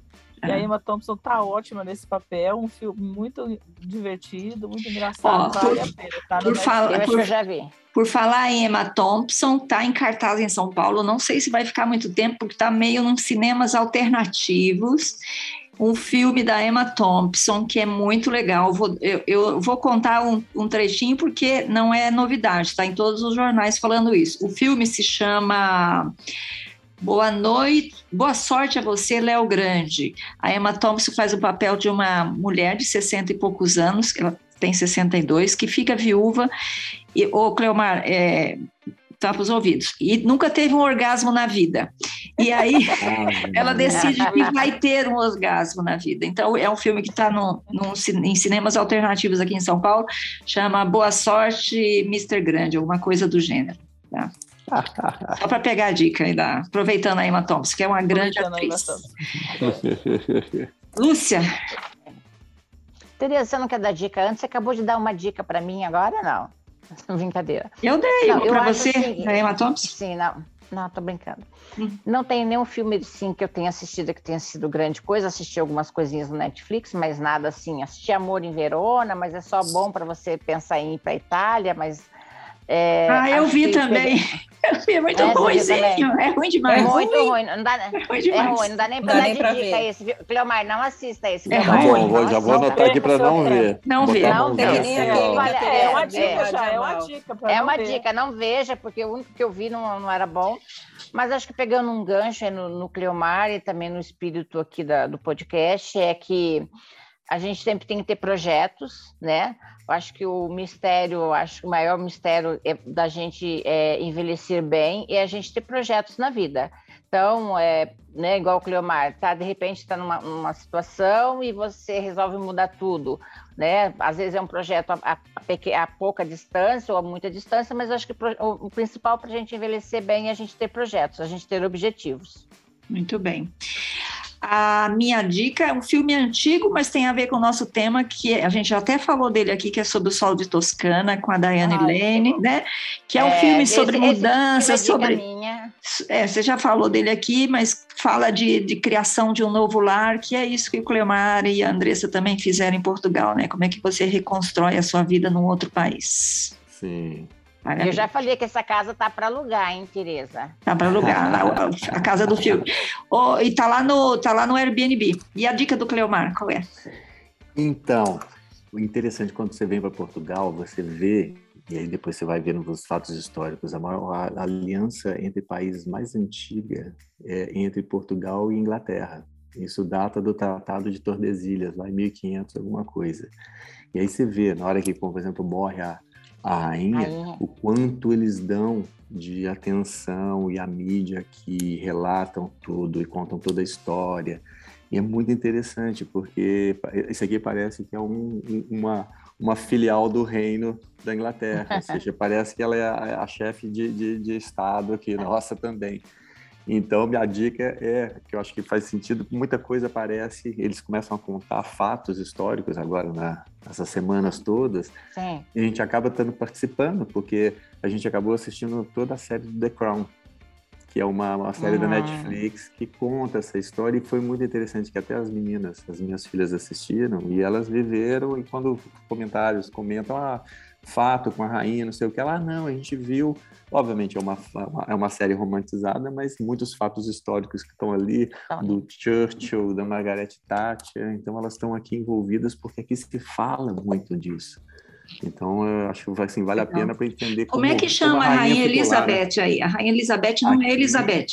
E a. Emma Thompson tá ótima nesse papel, um filme muito divertido, muito Ó, engraçado, vale por- a pena. Tá no por Netflix. falar- eu por- eu já vi. Por falar em Emma Thompson, tá em cartaz em São Paulo. Não sei se vai ficar muito tempo, porque tá meio nos cinemas alternativos. Um filme da Emma Thompson que é muito legal. Vou- eu, eu vou contar um, um trechinho porque não é novidade, está em todos os jornais falando isso. O filme se chama Boa Noite, Boa Sorte a você, Léo Grande. A Emma Thompson faz o papel de uma mulher de 60 e poucos anos, ela tem 62, que fica viúva e, ô, Cleomar, é, tapa os ouvidos. E nunca teve um orgasmo na vida. E aí ela decide que vai ter um orgasmo na vida. Então é um filme que está em cinemas alternativos aqui em São Paulo, chama Boa Sorte, Mr. Grande, alguma coisa do gênero. Tá? Só para pegar a dica aí, da, aproveitando a Emma Thompson, que é uma grande atriz. Lúcia, Tereza, você não quer dar dica antes? Você acabou de dar uma dica para mim agora, não? Brincadeira. eu dei para você, assim- da Emma Thompson. Sim, não. Não, tô brincando. Hum. Não tem nenhum filme assim que eu tenha assistido que tenha sido grande coisa. Assisti algumas coisinhas no Netflix, mas nada assim. Assisti Amor em Verona, mas é só bom para você pensar em ir para Itália, mas é, ah, eu vi também. é muito É, você viu ruimzinho. É ruim É demais. muito ruim, não dá, É ruim é ruim, não dá nem Não pra dá dar nem de pra dica ver. esse. Cleomar, não assista esse. É Cleomar. ruim. Bom, vou- já vou Não anotar aqui para perca não ver. Não ver. Não ver. É É, É, é, uma é, dica já, é uma dica. pra É não uma ver. dica, não veja, porque o único que eu vi não, não era bom. Mas acho que pegando um gancho aí no, no Cleomar e também no espírito aqui da- do podcast, é que a gente sempre tem que ter projetos, né? Eu acho que o mistério, acho que o maior mistério é da gente é, envelhecer bem é a gente ter projetos na vida. Então, é, né, igual o Cleomar, tá, de repente está numa, numa situação e você resolve mudar tudo, né? Às vezes é um projeto a, a- a pouca distância ou a muita distância, mas acho que o, o principal para a gente envelhecer bem é a gente ter projetos, a gente ter objetivos. Muito bem. A minha dica é um filme antigo, mas tem a ver com o nosso tema, que a gente já até falou dele aqui, que é sobre o Sol de Toscana, com a Diane Ah, Lane, né? Que é um filme sobre esse- mudança, é sobre. minha. É, você já falou dele aqui, mas fala de, de criação de um novo lar, que é isso que o Cleomar e a Andressa também fizeram em Portugal, né? Como é que você reconstrói a sua vida num outro país? Sim. Vale a Eu já falei que essa casa tá para alugar, hein, Tereza? Dá para alugar lá, a, a casa do filme. Oh, e tá lá, no, tá lá no Airbnb. E a dica do Cleomar, qual é? Então, o interessante quando você vem para Portugal, você vê, e aí depois você vai vendo os fatos históricos, a maior a aliança entre países mais antiga é entre Portugal e Inglaterra. Isso data do Tratado de Tordesilhas, lá em 1500, alguma coisa. E aí você vê, na hora que, por exemplo, morre a, a rainha, Rainha. o quanto eles dão de atenção e a mídia que relatam tudo e contam toda a história. E é muito interessante, porque isso aqui parece que é um- um- uma, uma filial do reino da Inglaterra, ou seja, parece que ela é a, a chefe de, de, de Estado aqui, nossa também. Então, minha dica é, que eu acho que faz sentido, muita coisa aparece, eles começam a contar fatos históricos agora, na, nessas semanas todas, Sim. e a gente acaba estando participando, porque a gente acabou assistindo toda a série do The Crown, que é uma, uma série da Ah. Netflix que conta essa história e foi muito interessante que até as meninas, as minhas filhas assistiram e elas viveram e quando comentários comentam ah, fato com a rainha, não sei o que, ah, não, a gente viu, obviamente é uma, é uma série romantizada, mas muitos fatos históricos que estão ali Então, do Churchill, da Margaret Thatcher, então elas estão aqui envolvidas porque aqui se fala muito disso. Então, eu acho que assim, vale a pena para entender Como, é que como chama a Rainha ficou lá, né? Elizabeth aí? A Rainha Elizabeth não é Aqui. Elizabeth.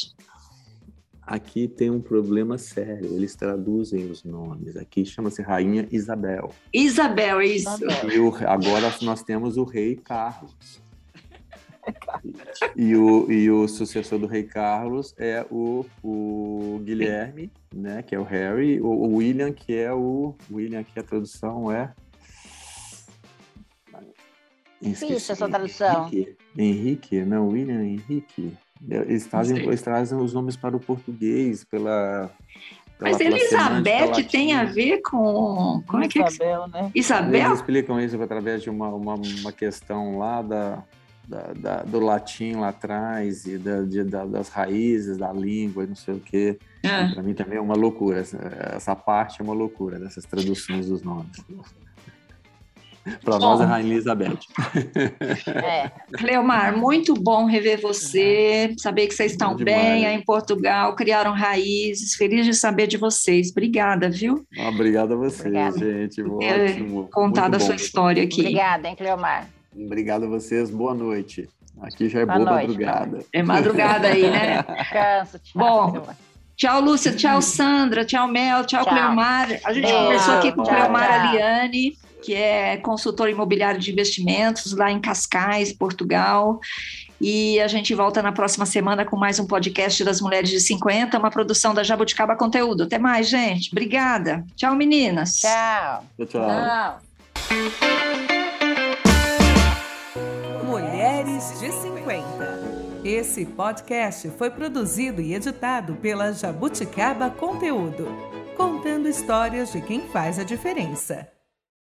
Aqui tem um problema sério, eles traduzem os nomes. Aqui chama-se Rainha Isabel. Isabel, é isso. Isabel. E o- agora nós temos o Rei Carlos. E o, e o sucessor do Rei Carlos é o, o Guilherme, né, que é o Harry, o, o William, que é o William, que a tradução é Difícil Esqueci. essa tradução. Henrique, Henrique, não, William Henrique. Eles trazem, eles trazem os nomes para o português pela. pela- Mas pela Elizabeth tem a ver com. Como é que é? que- Isabel, né? Eles Isabel? explicam isso através de uma, uma, uma questão lá da, da, da- do latim lá atrás e da, de- da- das raízes da língua e não sei o quê. Ah, Para mim também é uma loucura. Essa, essa parte é uma loucura dessas traduções dos nomes. Para nós é Rainha Elizabeth. É, Cleomar, muito bom rever você, saber que vocês estão Bom bem aí em Portugal, criaram raízes. Feliz de saber de vocês. Obrigada, viu? Obrigado a vocês, Obrigada. gente. Ótimo. Contado Muito a sua história aqui. obrigada, hein, Cleomar? Obrigado a vocês. Boa noite. Aqui já é Boa boa, noite, madrugada. É madrugada aí, né? Descanso, tchau. Bom. Tchau, Lúcia. Tchau, Sandra. Tchau, Mel. Tchau, Tchau. Cleomar. A gente Beijo. conversou aqui com Tchau, Cleomar tchau. Aliane, que é consultora imobiliário de investimentos lá em Cascais, Portugal. E a gente volta na próxima semana com mais um podcast das Mulheres de 50, uma produção da Jabuticaba Conteúdo. Até mais, gente. Obrigada. Tchau, meninas. Tchau. Tchau, tchau. Mulheres de 50. Esse podcast foi produzido e editado pela Jabuticaba Conteúdo, contando histórias de quem faz a diferença.